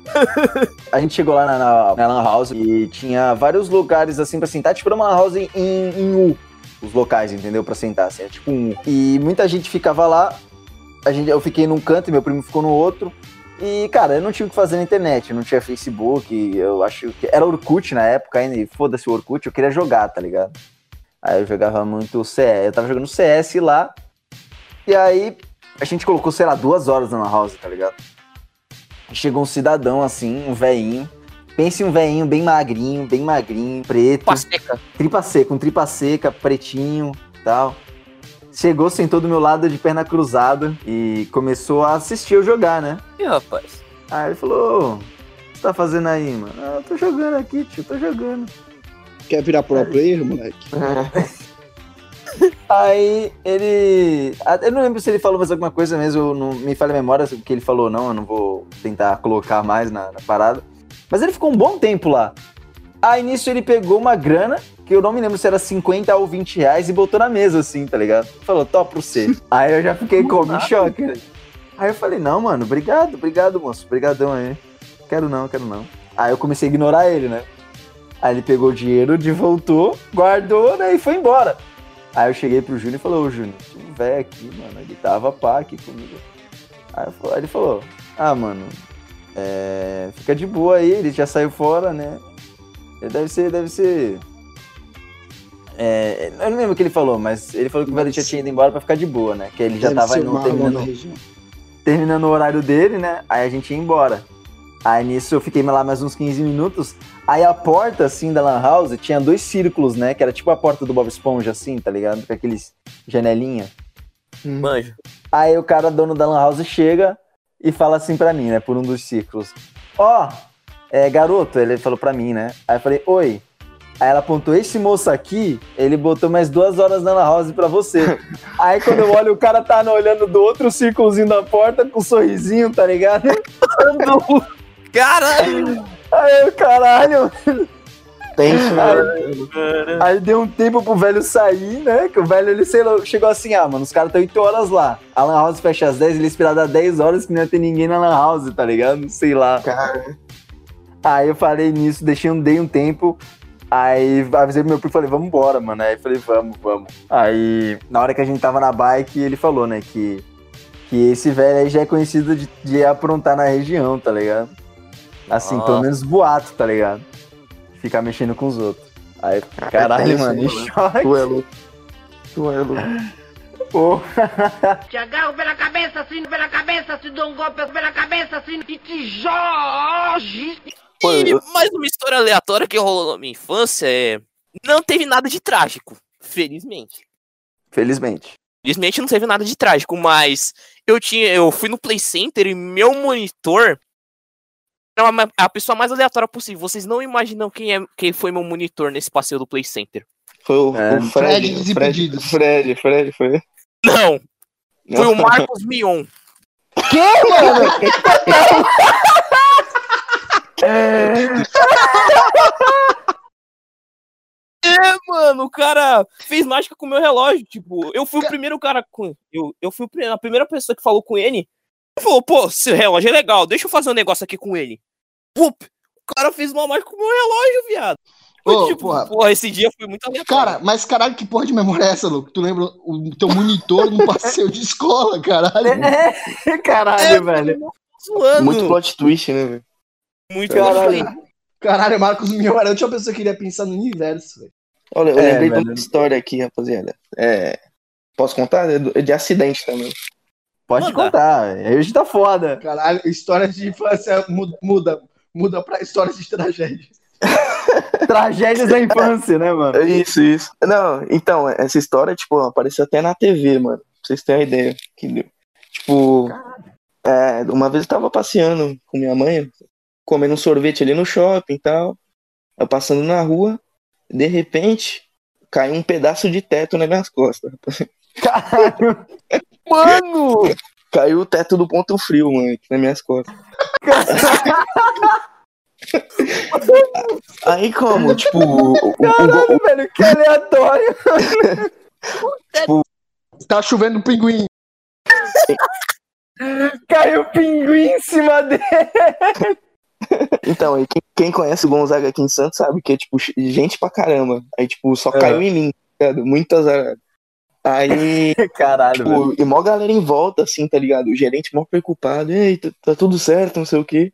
a gente chegou lá na, na, na Lan House e tinha vários lugares assim pra sentar, tipo era uma Lan House em, em U, os locais, entendeu? Pra sentar, assim, é tipo um U. E muita gente ficava lá, a gente, eu fiquei num canto e meu primo ficou no outro. E, cara, eu não tinha o que fazer na internet, não tinha Facebook, eu acho que. Era Orkut na época ainda, e foda-se o Orkut, eu queria jogar, tá ligado? Aí eu jogava muito CS, eu tava jogando CS lá, e aí a gente colocou, sei lá, duas horas na House, tá ligado? Chegou um cidadão assim, um veinho. Pense em um veinho bem magrinho, bem magrinho, preto. Pasteca. Tripa seca, um tripa seca, pretinho tal. Chegou, sentou do meu lado de perna cruzada e começou a assistir eu jogar, né? Ih, rapaz. Aí ele falou: "Ô, O que você tá fazendo aí, mano? Ah, eu tô jogando aqui, tio, tô jogando. Quer virar pro player, moleque? Aí ele. ah, Eu não lembro se ele falou mais alguma coisa mesmo, eu não me falha a memória o que ele falou, não. Eu não vou tentar colocar mais na, na parada. Mas ele ficou um bom tempo lá. Aí nisso ele pegou uma grana, que eu não me lembro se era 50 ou 20 reais, e botou na mesa assim, tá ligado? Falou, top pra você. Aí eu já fiquei como em choque, né? Aí eu falei, não, mano, obrigado, obrigado, moço. Obrigadão aí. Quero não, quero não. Aí eu comecei a ignorar ele, né? Aí ele pegou o dinheiro, de voltou, guardou, né? E foi embora. Aí eu cheguei pro Júnior e falei, ô Júnior, tinha um velho aqui, mano, ele tava pá aqui comigo. Aí, falei- ele falou, ah, mano, é, fica de boa aí, ele já saiu fora, né? Ele deve ser, deve ser. É, eu não lembro o que ele falou, mas ele falou que o velho já tinha ido embora pra ficar de boa, né? Que ele já Deve tava indo, terminando, terminando o horário dele, né? Aí a gente ia embora. Aí nisso eu fiquei lá mais uns 15 minutos. Aí a porta, assim, da Lan House tinha dois círculos, né? Que era tipo a porta do Bob Esponja, assim, tá ligado? Com aqueles janelinha. Manjo. Aí o cara, dono da Lan House, chega e fala assim pra mim, né? Por um dos círculos. Ó, é, garoto, ele falou pra mim, né? Aí eu falei, oi. Aí ela apontou, esse moço aqui, ele botou mais duas horas na Lan House pra você. Aí quando eu olho, o cara tá olhando do outro círculozinho da porta com um sorrisinho, tá ligado? Caralho! Aí eu, caralho. Tenso, né? Aí deu um tempo pro velho sair, né? Que o velho, ele sei lá, chegou assim, ah, mano, os caras estão 8 horas lá. A Lan House fecha às 10, ele esperava dar 10 horas que não ia ter ninguém na Lan House, tá ligado? Sei lá. Cara, Aí eu falei nisso, deixei um, dei um tempo. Aí avisei pro meu primo e falei, vamos embora, mano. Aí eu falei, vamos, vamos. Aí, na hora que a gente tava na bike, ele falou, né, que, que esse velho aí já é conhecido de, de aprontar na região, tá ligado? Assim, Ah. pelo menos boato, tá ligado? Ficar mexendo com os outros. Aí, caralho, tenso, mano, em choque. tu é louco. Tu é louco. Pô. Te agarro pela cabeça, assim, pela cabeça, te dou um golpe pela cabeça, assim, e te jogo. Pô, E mais uma história aleatória que rolou na minha infância é. Não teve nada de trágico, felizmente. Felizmente. Felizmente não teve nada de trágico, mas eu tinha, eu fui no Play Center e meu monitor a pessoa mais aleatória possível. Vocês não imaginam quem é quem foi meu monitor nesse passeio do Play Center. Foi o, É. o Fred Fred. Fred. Fred, Fred, foi. Não, foi o Marcos Mion. Que, mano? É, mano, o cara fez mágica com o meu relógio. Tipo, eu fui o primeiro cara com. Eu, eu fui a primeira pessoa que falou com ele. Ele falou, pô, seu relógio é legal, deixa eu fazer um negócio aqui com ele. Pup, o cara fez uma mágica com o meu relógio, viado. Ô, tipo, porra. porra, esse dia foi muito aleatório. Cara, mas caralho, que porra de memória é essa, louco? Tu lembra o teu monitor no passeio de escola, caralho? É, caralho, velho. zoando. Muito plot twist, né, velho? Muito Caralho. Caralho, Marcos Mion era a última pessoa que iria pensar no universo, velho. Olha, eu É, lembrei de velho. uma história aqui, rapaziada. É, posso contar? É é de acidente também. Pode contar. Aí hoje tá foda. Caralho, histórias de infância muda, muda, muda pra histórias de tragédia. Tragédias da infância, né, mano? Isso, isso. Não, então, essa história, tipo, apareceu até na TV, mano. Pra vocês terem uma ideia que deu. Tipo, é, uma vez eu tava passeando com minha mãe, comendo um sorvete ali no shopping e tal. Eu passando na rua, de repente, caiu um pedaço de teto nas minhas costas. Caralho. Mano! Caiu o teto do ponto frio, mano, aqui nas minhas costas. Aí como? Tipo, o, o- o- Caralho, velho, que aleatório. Tá chovendo pinguim. Caiu pinguim em cima dele. Então, aí quem, quem conhece o Gonzaga aqui em Santos sabe que é, tipo, gente pra caramba. Aí, tipo, só É. caiu em mim, tá ligado? Muito azarado. Aí, Caralho, tipo, e mó galera em volta, assim, tá ligado? O gerente mó preocupado. Ei, tá, tá tudo certo, não sei o quê.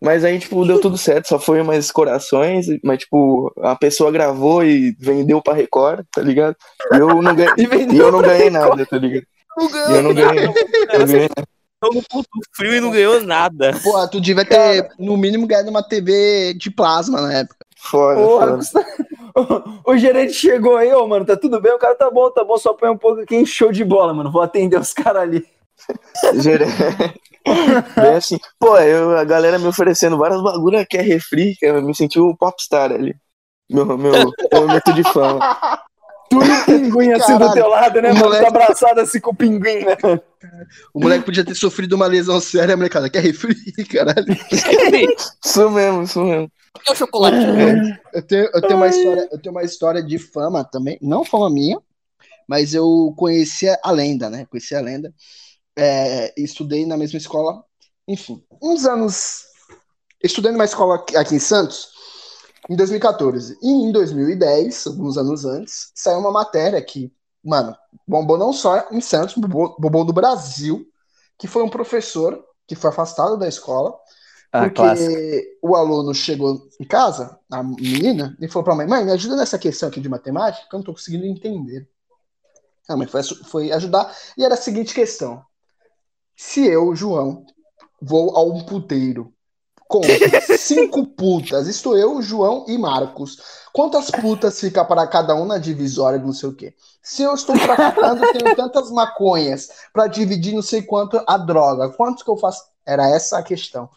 Mas aí, tipo, deu tudo certo, só foi umas corações, mas, tipo, a pessoa gravou e vendeu pra Record, tá ligado? E eu não ganhei, E e vendeu eu não ganhei nada, tá ligado? E eu não ganhei, eu não ganhei. Tô no ponto frio e não ganhou nada. Pô, tu devia ter, no mínimo, ganhado uma TV de plasma na época. Foda, Porra, foda. O, o gerente chegou aí, ô, mano, tá tudo bem? O cara tá bom, tá bom, só põe um pouco aqui em show de bola, mano. Vou atender os caras ali. Gerente. Bem assim, pô, eu, a galera me oferecendo várias bagulho que é refri, eu me senti o popstar ali. Meu, meu momento de fama. Tu e o pinguim assim do Caralho, teu lado, né, mano? moleque- Tá abraçado assim com o pinguim, né? O moleque podia ter sofrido uma lesão séria, molecada. Quer refri, caralho. Isso mesmo, isso mesmo. Por que o chocolate? Eu tenho, eu, tenho uma história, eu tenho uma história de fama também, não fama minha, mas eu conhecia a lenda, né? Conhecia a lenda. É, estudei na mesma escola, enfim, uns anos. Estudei numa escola aqui aqui em Santos em 2014. E em 2010, alguns anos antes, saiu uma matéria que, mano, bombou não só em Santos, bombou, bombou no Brasil, que foi um professor que foi afastado da escola Ah, porque clássico. o aluno chegou em casa, a menina, e falou pra mãe: Mãe, me ajuda nessa questão aqui de matemática, que eu não tô conseguindo entender. A mãe foi, foi ajudar, e era a seguinte questão: Se eu, João, vou a um puteiro com cinco putas, isto eu, João e Marcos, quantas putas fica para cada um na divisória de não sei o quê? Se eu estou traficando, tenho tantas maconhas para dividir não sei quanto a droga, quantos que eu faço? Era essa a questão.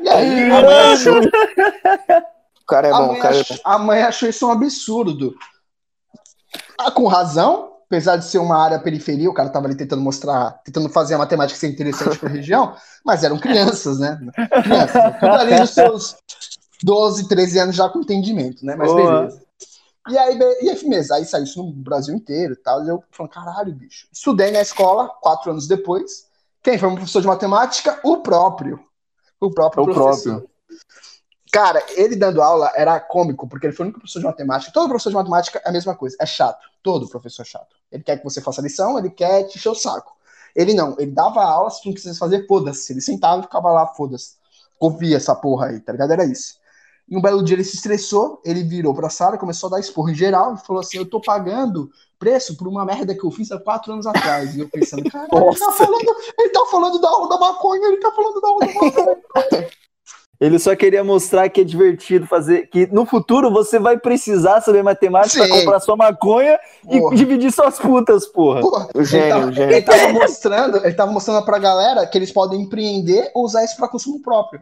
E aí, a mãe achou, O cara é a bom, cara é achou- a mãe achou isso um absurdo. Ah, com razão, apesar de ser uma área periferia, o cara tava ali tentando mostrar, tentando fazer a matemática ser interessante para a região, mas eram crianças, né? Crianças, ali nos seus 12, 13 anos já com entendimento, né? Mas Boa. beleza. E aí, e aí, firmeza, aí saiu isso no Brasil inteiro e tal. E eu falei, caralho, bicho. Estudei na escola, quatro anos depois. Quem foi meu professor de matemática? O próprio. O próprio O professor. próprio. Cara, ele dando aula era cômico, porque ele foi o único professor de matemática. Todo professor de matemática é a mesma coisa, é chato. Todo professor é chato. Ele quer que você faça lição, ele quer te encher o saco. Ele não, ele dava aula, se tu não quisesse fazer, foda-se. Ele sentava e ficava lá, foda-se. Ouvia essa porra aí, tá ligado? Era isso. E um belo dia ele se estressou, ele virou pra sala, começou a dar esporro em geral e falou assim: Eu tô pagando preço por uma merda que eu fiz há quatro anos atrás. E eu pensando, caralho, ele tá falando, ele tá falando da aula da maconha, ele tá falando da aula da maconha. Ele só queria mostrar que é divertido fazer, que no futuro você vai precisar saber matemática pra Sim. comprar sua maconha Porra. e dividir suas putas, porra. Porra, O gênio, ele tava, o gênio. ele tava mostrando, ele tava mostrando pra galera que eles podem empreender ou usar isso pra consumo próprio.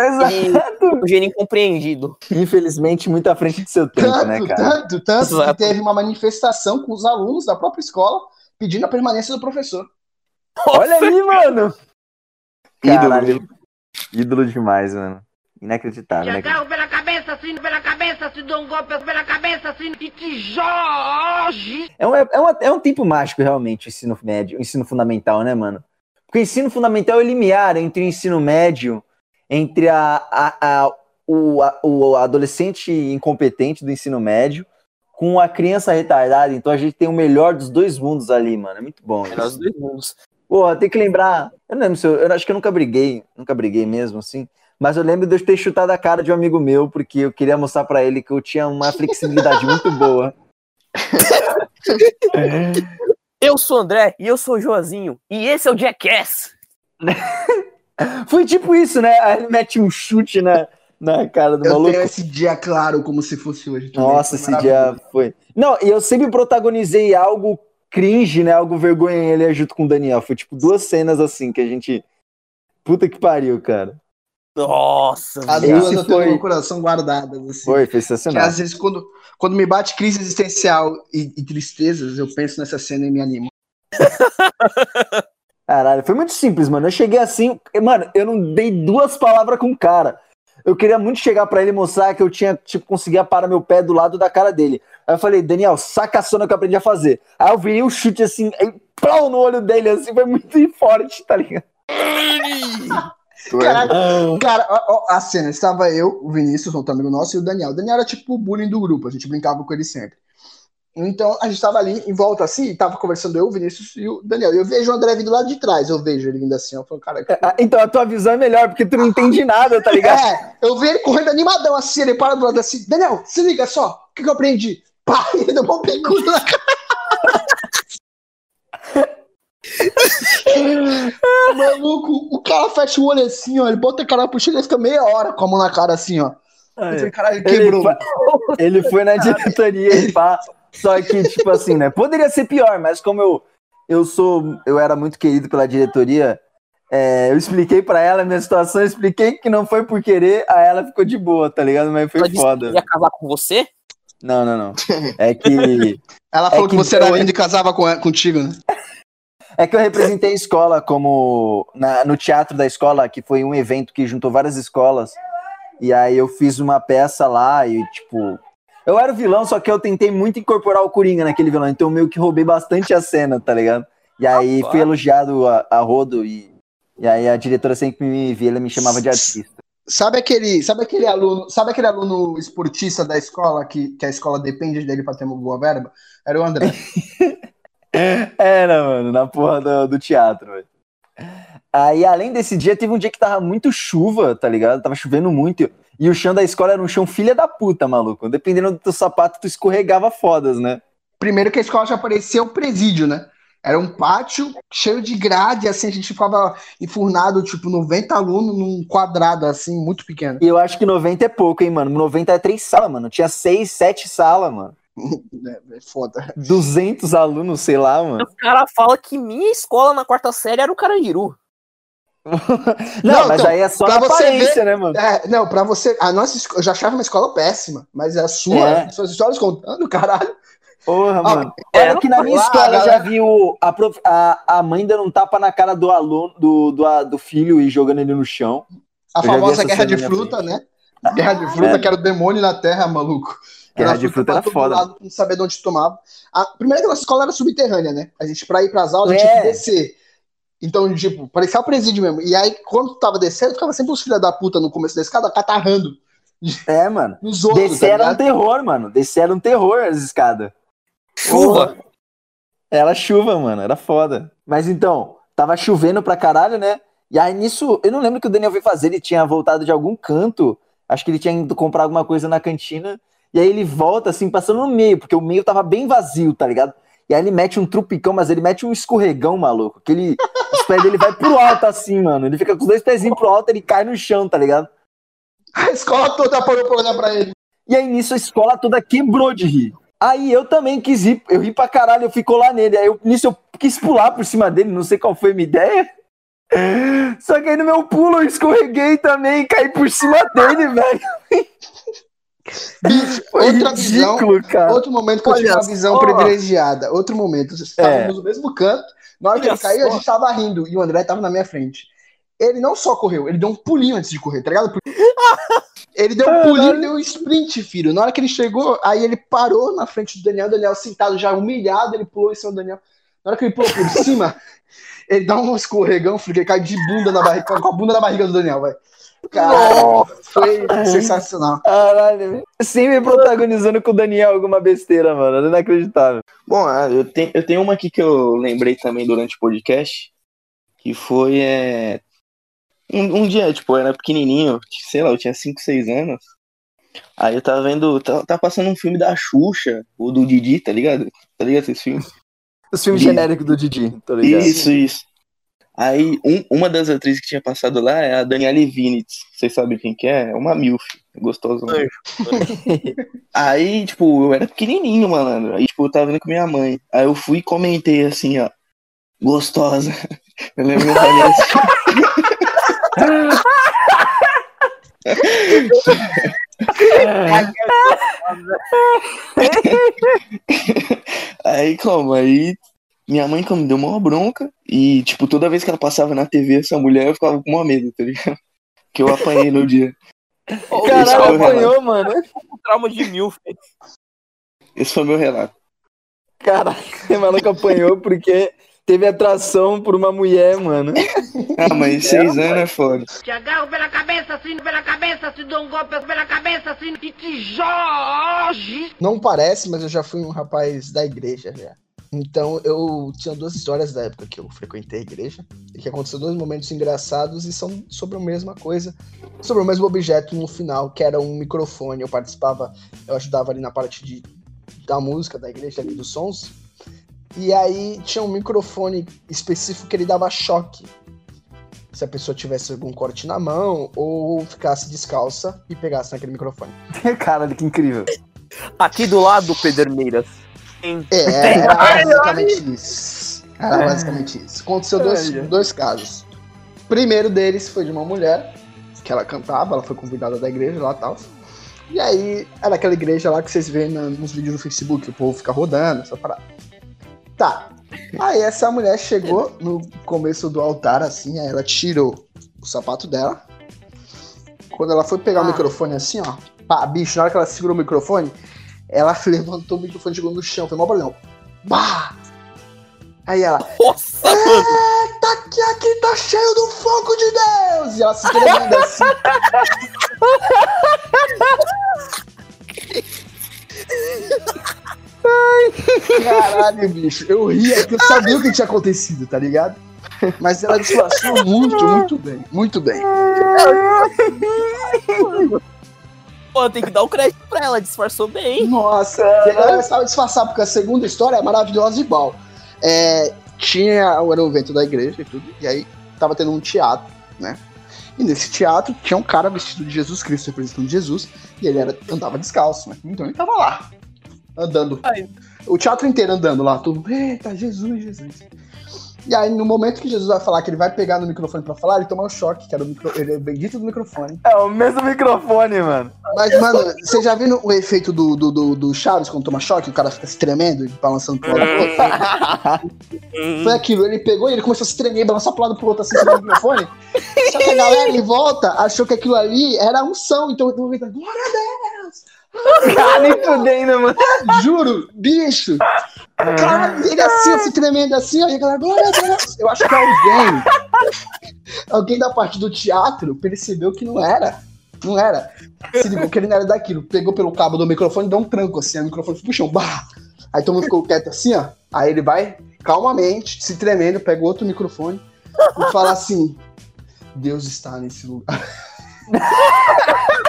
Exato. O gênio incompreendido. Infelizmente, muito à frente de seu tempo, Tanto, né, cara? tanto, tanto que Exato. teve uma manifestação com os alunos da própria escola pedindo a permanência do professor. Olha aí, mano. Ídolo, Caralho. Ídolo demais, mano. Inacreditável, Te né? pela cabeça, assim, pela cabeça, te dou um golpe pela cabeça, assim, e te jorge. É um, é, um, é um tempo mágico, realmente, o ensino médio, o ensino fundamental, né, mano? Porque o ensino fundamental é o limiar entre o ensino médio, entre a, a, a- o, a- o adolescente incompetente do ensino médio com a criança retardada. Então a gente tem o melhor dos dois mundos ali, mano. É muito bom. Era os Isso. dois mundos. Pô, tem que lembrar. Eu não lembro se eu, eu acho que eu nunca briguei, nunca briguei mesmo, assim. Mas eu lembro de eu ter chutado a cara de um amigo meu, porque eu queria mostrar pra ele que eu tinha uma flexibilidade muito boa. Eu sou o André e eu sou o Joazinho. E esse é o Jackass. Foi tipo isso, né? Aí ele mete um chute na, na cara do Eu maluco. tenho esse dia claro como se fosse hoje. também. Nossa, esse dia foi. Não, e eu sempre protagonizei algo cringe, né? Algo vergonha ele junto com o Daniel. Foi tipo duas cenas assim que a gente. Puta que pariu, cara. Nossa, As duas eu tenho foi- no coração guardadas. Assim. Foi, foi Que sensacional. às vezes, quando, quando me bate crise existencial e, e tristezas, eu penso nessa cena e me animo. Caralho, foi muito simples, mano. Eu cheguei assim, mano, eu não dei duas palavras com o cara. Eu queria muito chegar pra ele e mostrar que eu tinha, tipo, conseguia parar meu pé do lado da cara dele. Aí eu falei, Daniel, saca a sona que eu aprendi a fazer. Aí eu vi o chute assim, aí plau no olho dele, assim, foi muito forte, tá ligado? Caralho, cara, ó, ó, a cena, estava eu, o Vinícius, outro amigo nosso, e o Daniel. O Daniel era tipo o bullying do grupo, a gente brincava com ele sempre. Então, a gente tava ali em volta assim, e tava conversando eu, o Vinícius e o Daniel. E eu vejo o André vindo lá de trás, eu vejo ele vindo assim, eu falo, cara, que Ah, Então a tua visão é melhor, porque tu não entende nada, tá ligado? É, eu vi ele correndo animadão assim, ele para do lado assim, Daniel, se liga só, o que, que eu aprendi? Pá, ele deu um bicudo na cara. Maluco, o cara fecha o olho assim, ó, ele bota a cara pro chão e ele fica meia hora com a mão na cara assim, ó. Eu falei, caralho, ele quebrou. Ele foi na diretoria e pá. Só que, tipo assim, né? Poderia ser pior, mas como eu, eu sou. Eu era muito querido pela diretoria, é, eu expliquei pra ela a minha situação, eu expliquei que não foi por querer, aí ela ficou de boa, tá ligado? Mas foi Ela disse que foda. ia casar com você? Não, não, não. É que. Ela falou É que, que você era lindo e casava com, contigo, né? É que eu representei a escola como. na- no teatro da escola, que foi um evento que juntou várias escolas. E aí eu fiz uma peça lá e, tipo. Eu era o vilão, só que eu tentei muito incorporar o Coringa naquele vilão. Então eu meio que roubei bastante a cena, tá ligado? E aí fui elogiado a, a rodo e. E aí a diretora sempre me via, ela me chamava de artista. Sabe aquele, sabe aquele aluno, sabe aquele aluno esportista da escola que, que a escola depende dele pra ter uma boa verba? Era o André. Era, mano, na porra do, do teatro, velho. Aí, além desse dia, teve um dia que tava muito chuva, tá ligado? Tava chovendo muito. E o chão da escola era um chão filha da puta, maluco. Dependendo do teu sapato, tu escorregava fodas, né? Primeiro que a escola já parecia o presídio, né? Era um pátio cheio de grade, assim, a gente ficava enfurnado, tipo, 90 alunos num quadrado, assim, muito pequeno. E eu acho que 90 é pouco, hein, mano. 90 é três salas, mano. Tinha seis, sete salas, mano. É, é foda. 200 alunos, sei lá, mano. O cara fala que minha escola na quarta série era o Carandiru. Não, Não, mas então, aí é só pra aparência, né, mano? É, não, pra você. A nossa eu já achava uma escola péssima, mas a sua, É. suas histórias contando, caralho. Porra, Ah, mano. é, Olha que na minha lá, escola eu já galera. vi o, a, prof- a, a mãe dando um tapa na cara do aluno, do, do, do filho e jogando ele no chão. A Eu famosa guerra de fruta, né? Guerra de fruta, É. que era o demônio na terra, maluco. Guerra de fruta era foda. Lado, não sabia de onde tomava. A, primeiro que a nossa escola era subterrânea, né? A gente, pra ir pras aulas, É. tinha que descer. Então, tipo, parecia o presídio mesmo. E aí, quando tu tava descendo, ficava sempre os filhos da puta no começo da escada, catarrando É, mano. nos outros, Descer tá era um ligado? terror, mano. Descer era um terror as escadas. Chuva. Era chuva, mano. Era foda. Mas então, tava chovendo pra caralho, né? E aí nisso, eu não lembro o que o Daniel veio fazer. Ele tinha voltado de algum canto. Acho que ele tinha ido comprar alguma coisa na cantina. E aí ele volta, assim, passando no meio, porque o meio tava bem vazio, tá ligado? E aí ele mete um trupicão, mas ele mete um escorregão, maluco. Que ele, os pés dele vai pro alto, assim, mano. Ele fica com os dois pezinhos pro alto, ele cai no chão, tá ligado? A escola toda parou pra olhar pra ele. E aí nisso a escola toda quebrou de rir. Aí eu também quis rir, eu ri pra caralho, eu fui colar nele. Aí eu, nisso eu quis pular por cima dele, não sei qual foi a minha ideia. Só que aí no meu pulo eu escorreguei também, caí por cima dele, velho. Bicho, Foi outra visão. ridículo, cara. Outro momento que eu tive Olha uma visão só. privilegiada. Outro momento. Estávamos É. no mesmo canto. Na hora que Olha ele caiu, a gente tava rindo. E o André tava na minha frente. Ele não só correu, ele deu um pulinho antes de correr, tá ligado? Ele deu um pulinho, deu um sprint, filho. Na hora que ele chegou, aí ele parou na frente do Daniel, o Daniel sentado já humilhado, ele pulou em cima do Daniel. Na hora que ele pulou por cima, ele dá um escorregão, filho, que ele cai de bunda na barriga, com a bunda na barriga do Daniel, velho. Cara, foi sensacional. Caralho, sempre protagonizando com o Daniel alguma besteira, mano. É inacreditável. Bom, ah, eu tenho, eu tenho uma aqui que eu lembrei também durante o podcast, que foi é, um, um dia, tipo, eu era pequenininho, sei lá, eu tinha 5, 6 anos. Aí eu tava vendo, tá, tá passando um filme da Xuxa, ou do Didi, tá ligado? Tá ligado esses filmes? Os filmes genéricos do Didi, tá ligado? Isso, isso. Aí, um- uma das atrizes que tinha passado lá é a Daniela Vinitz. Vocês sabem quem que é? É uma milf, gostosona. Aí, tipo, eu era pequenininho, malandro. Aí, tipo, eu tava vendo com minha mãe. Aí eu fui e comentei assim, ó. Gostosa. Eu lembro que eu falei assim. Aí, como? Aí, minha mãe como deu uma bronca. E, tipo, toda vez que ela passava na TV essa mulher, eu ficava com uma medo, tá ligado? Que eu apanhei no dia. Caralho, apanhou, mano. um trauma de mil, filho. Esse foi meu relato. Caralho, o maluco apanhou porque teve atração por uma mulher, mano. Ah, mas seis anos é foda. Te agarro pela cabeça, assim, pela cabeça, te dou um golpe pela cabeça, assim, e te. Não parece, mas eu já fui um rapaz da igreja já. Então eu tinha duas histórias da época que eu frequentei a igreja e que aconteceram dois momentos engraçados e são sobre a mesma coisa, sobre o mesmo objeto no final, que era um microfone. Eu participava, eu ajudava ali na parte de, da música da igreja ali dos sons. E aí tinha um microfone específico que ele dava choque. Se a pessoa tivesse algum corte na mão ou ficasse descalça e pegasse naquele microfone. Caralho, que incrível. Aqui do lado, Pederneiras. É, era basicamente isso. Era basicamente isso. Aconteceu dois, dois casos. O primeiro deles foi de uma mulher, que ela cantava, ela foi convidada da igreja lá e tal. E aí, era aquela igreja lá que vocês veem nos vídeos do Facebook, o povo fica rodando, essa parada. Tá. Aí essa mulher chegou no começo do altar, assim, aí ela tirou o sapato dela. Quando ela foi pegar o microfone assim, ó, pá, bicho, na hora que ela segurou o microfone, ela levantou o microfone e jogou no chão, foi mó barulhão. Bah! Aí ela, Nossa. Eita, que aqui tá cheio do fogo de Deus! E ela se tremendo assim. Caralho, bicho. Eu ria porque eu sabia o que tinha acontecido, tá ligado? Mas ela disfarçou muito, muito bem. Muito bem. Pô, tem que dar o crédito pra ela, disfarçou bem. Nossa, ela estava disfarçar, porque a segunda história é maravilhosa igual. É, tinha era o evento da igreja e tudo, e aí tava tendo um teatro, né? E nesse teatro tinha um cara vestido de Jesus Cristo, representando Jesus, e ele era, andava descalço, né? Então ele tava lá, andando. Ai. O teatro inteiro andando lá, tudo, eita, Jesus, Jesus. E aí, no momento que Jesus vai falar que ele vai pegar no microfone pra falar, ele toma um choque, que era o, micro... ele é o bendito do microfone. É o mesmo microfone, mano. Mas, mano, você já viu o efeito do, do, do, do Chaves quando toma choque? O cara fica se tremendo e balançando pro lado pro outro? Foi aquilo, ele pegou e ele começou a se tremer, balançar pro lado pro outro assim no microfone. Só que a galera em volta achou que aquilo ali era unção, então eu tô gritando, glória a Deus! Cara, nem fudendo, mano. Juro, bicho! Cara, ele assim, se tremendo assim, aí a galera, glória a Deus! Eu acho que alguém, alguém da parte do teatro percebeu que não era. Não era. Se ligou que ele não era daquilo. Pegou pelo cabo do microfone e deu um tranco assim, o microfone pro chão. Bah! Aí todo mundo ficou quieto assim, ó. Aí ele vai, calmamente, se tremendo, pega outro microfone e fala assim: Deus está nesse lugar.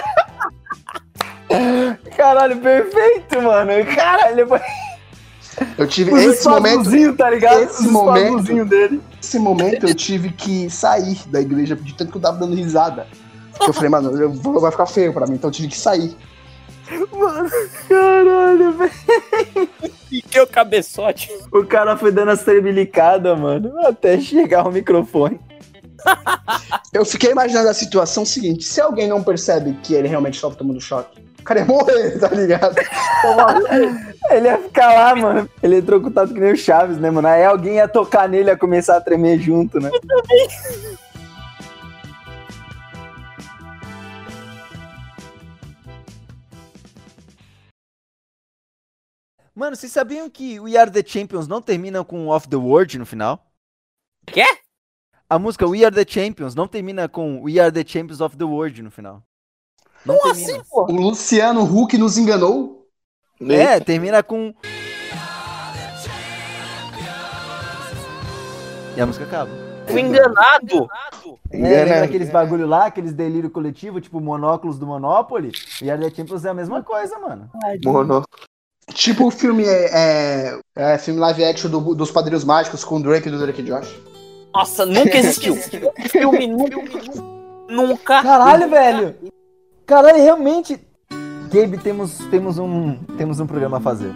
Caralho, perfeito, mano. Caralho, foi Eu tive os esse momento. tá ligado? esse Os momento- dele. Nesse momento eu tive que sair da igreja de tanto que eu tava dando risada. Porque eu falei, mano, eu vou- vai ficar feio pra mim, então eu tive que sair. Mano, caralho, velho. E que o cabeçote. O cara foi dando as tremelicadas, mano, até chegar o microfone. Eu fiquei imaginando a situação seguinte: se alguém não percebe que ele realmente estava tomando choque, o cara ia morrer, tá ligado? Ele ia ficar lá, mano. Ele entrou com tato que nem o Chaves, né, mano? Aí alguém ia tocar nele e ia começar a tremer junto, né? Mano, vocês sabiam que o We Are The Champions não termina com Off The World no final? Quê? a música We Are the Champions não termina com We Are the Champions of the World no final. Não Como termina. assim, pô? O Luciano Huck nos enganou. É, termina com. E a música acaba. Fui enganado. É, lembra aqueles bagulho lá, aqueles delírio coletivo, tipo monóculos do Monopoly? E a The Champions é a mesma coisa, mano. Mono. Tipo o filme é, é, é, filme live action do- dos Padrinhos Mágicos com o Drake e do Drake Josh. Nossa, nunca existiu. Filme nunca. Nunca. Caralho, velho! Caralho, realmente. Gabe, temos, temos, um, temos um programa a fazer.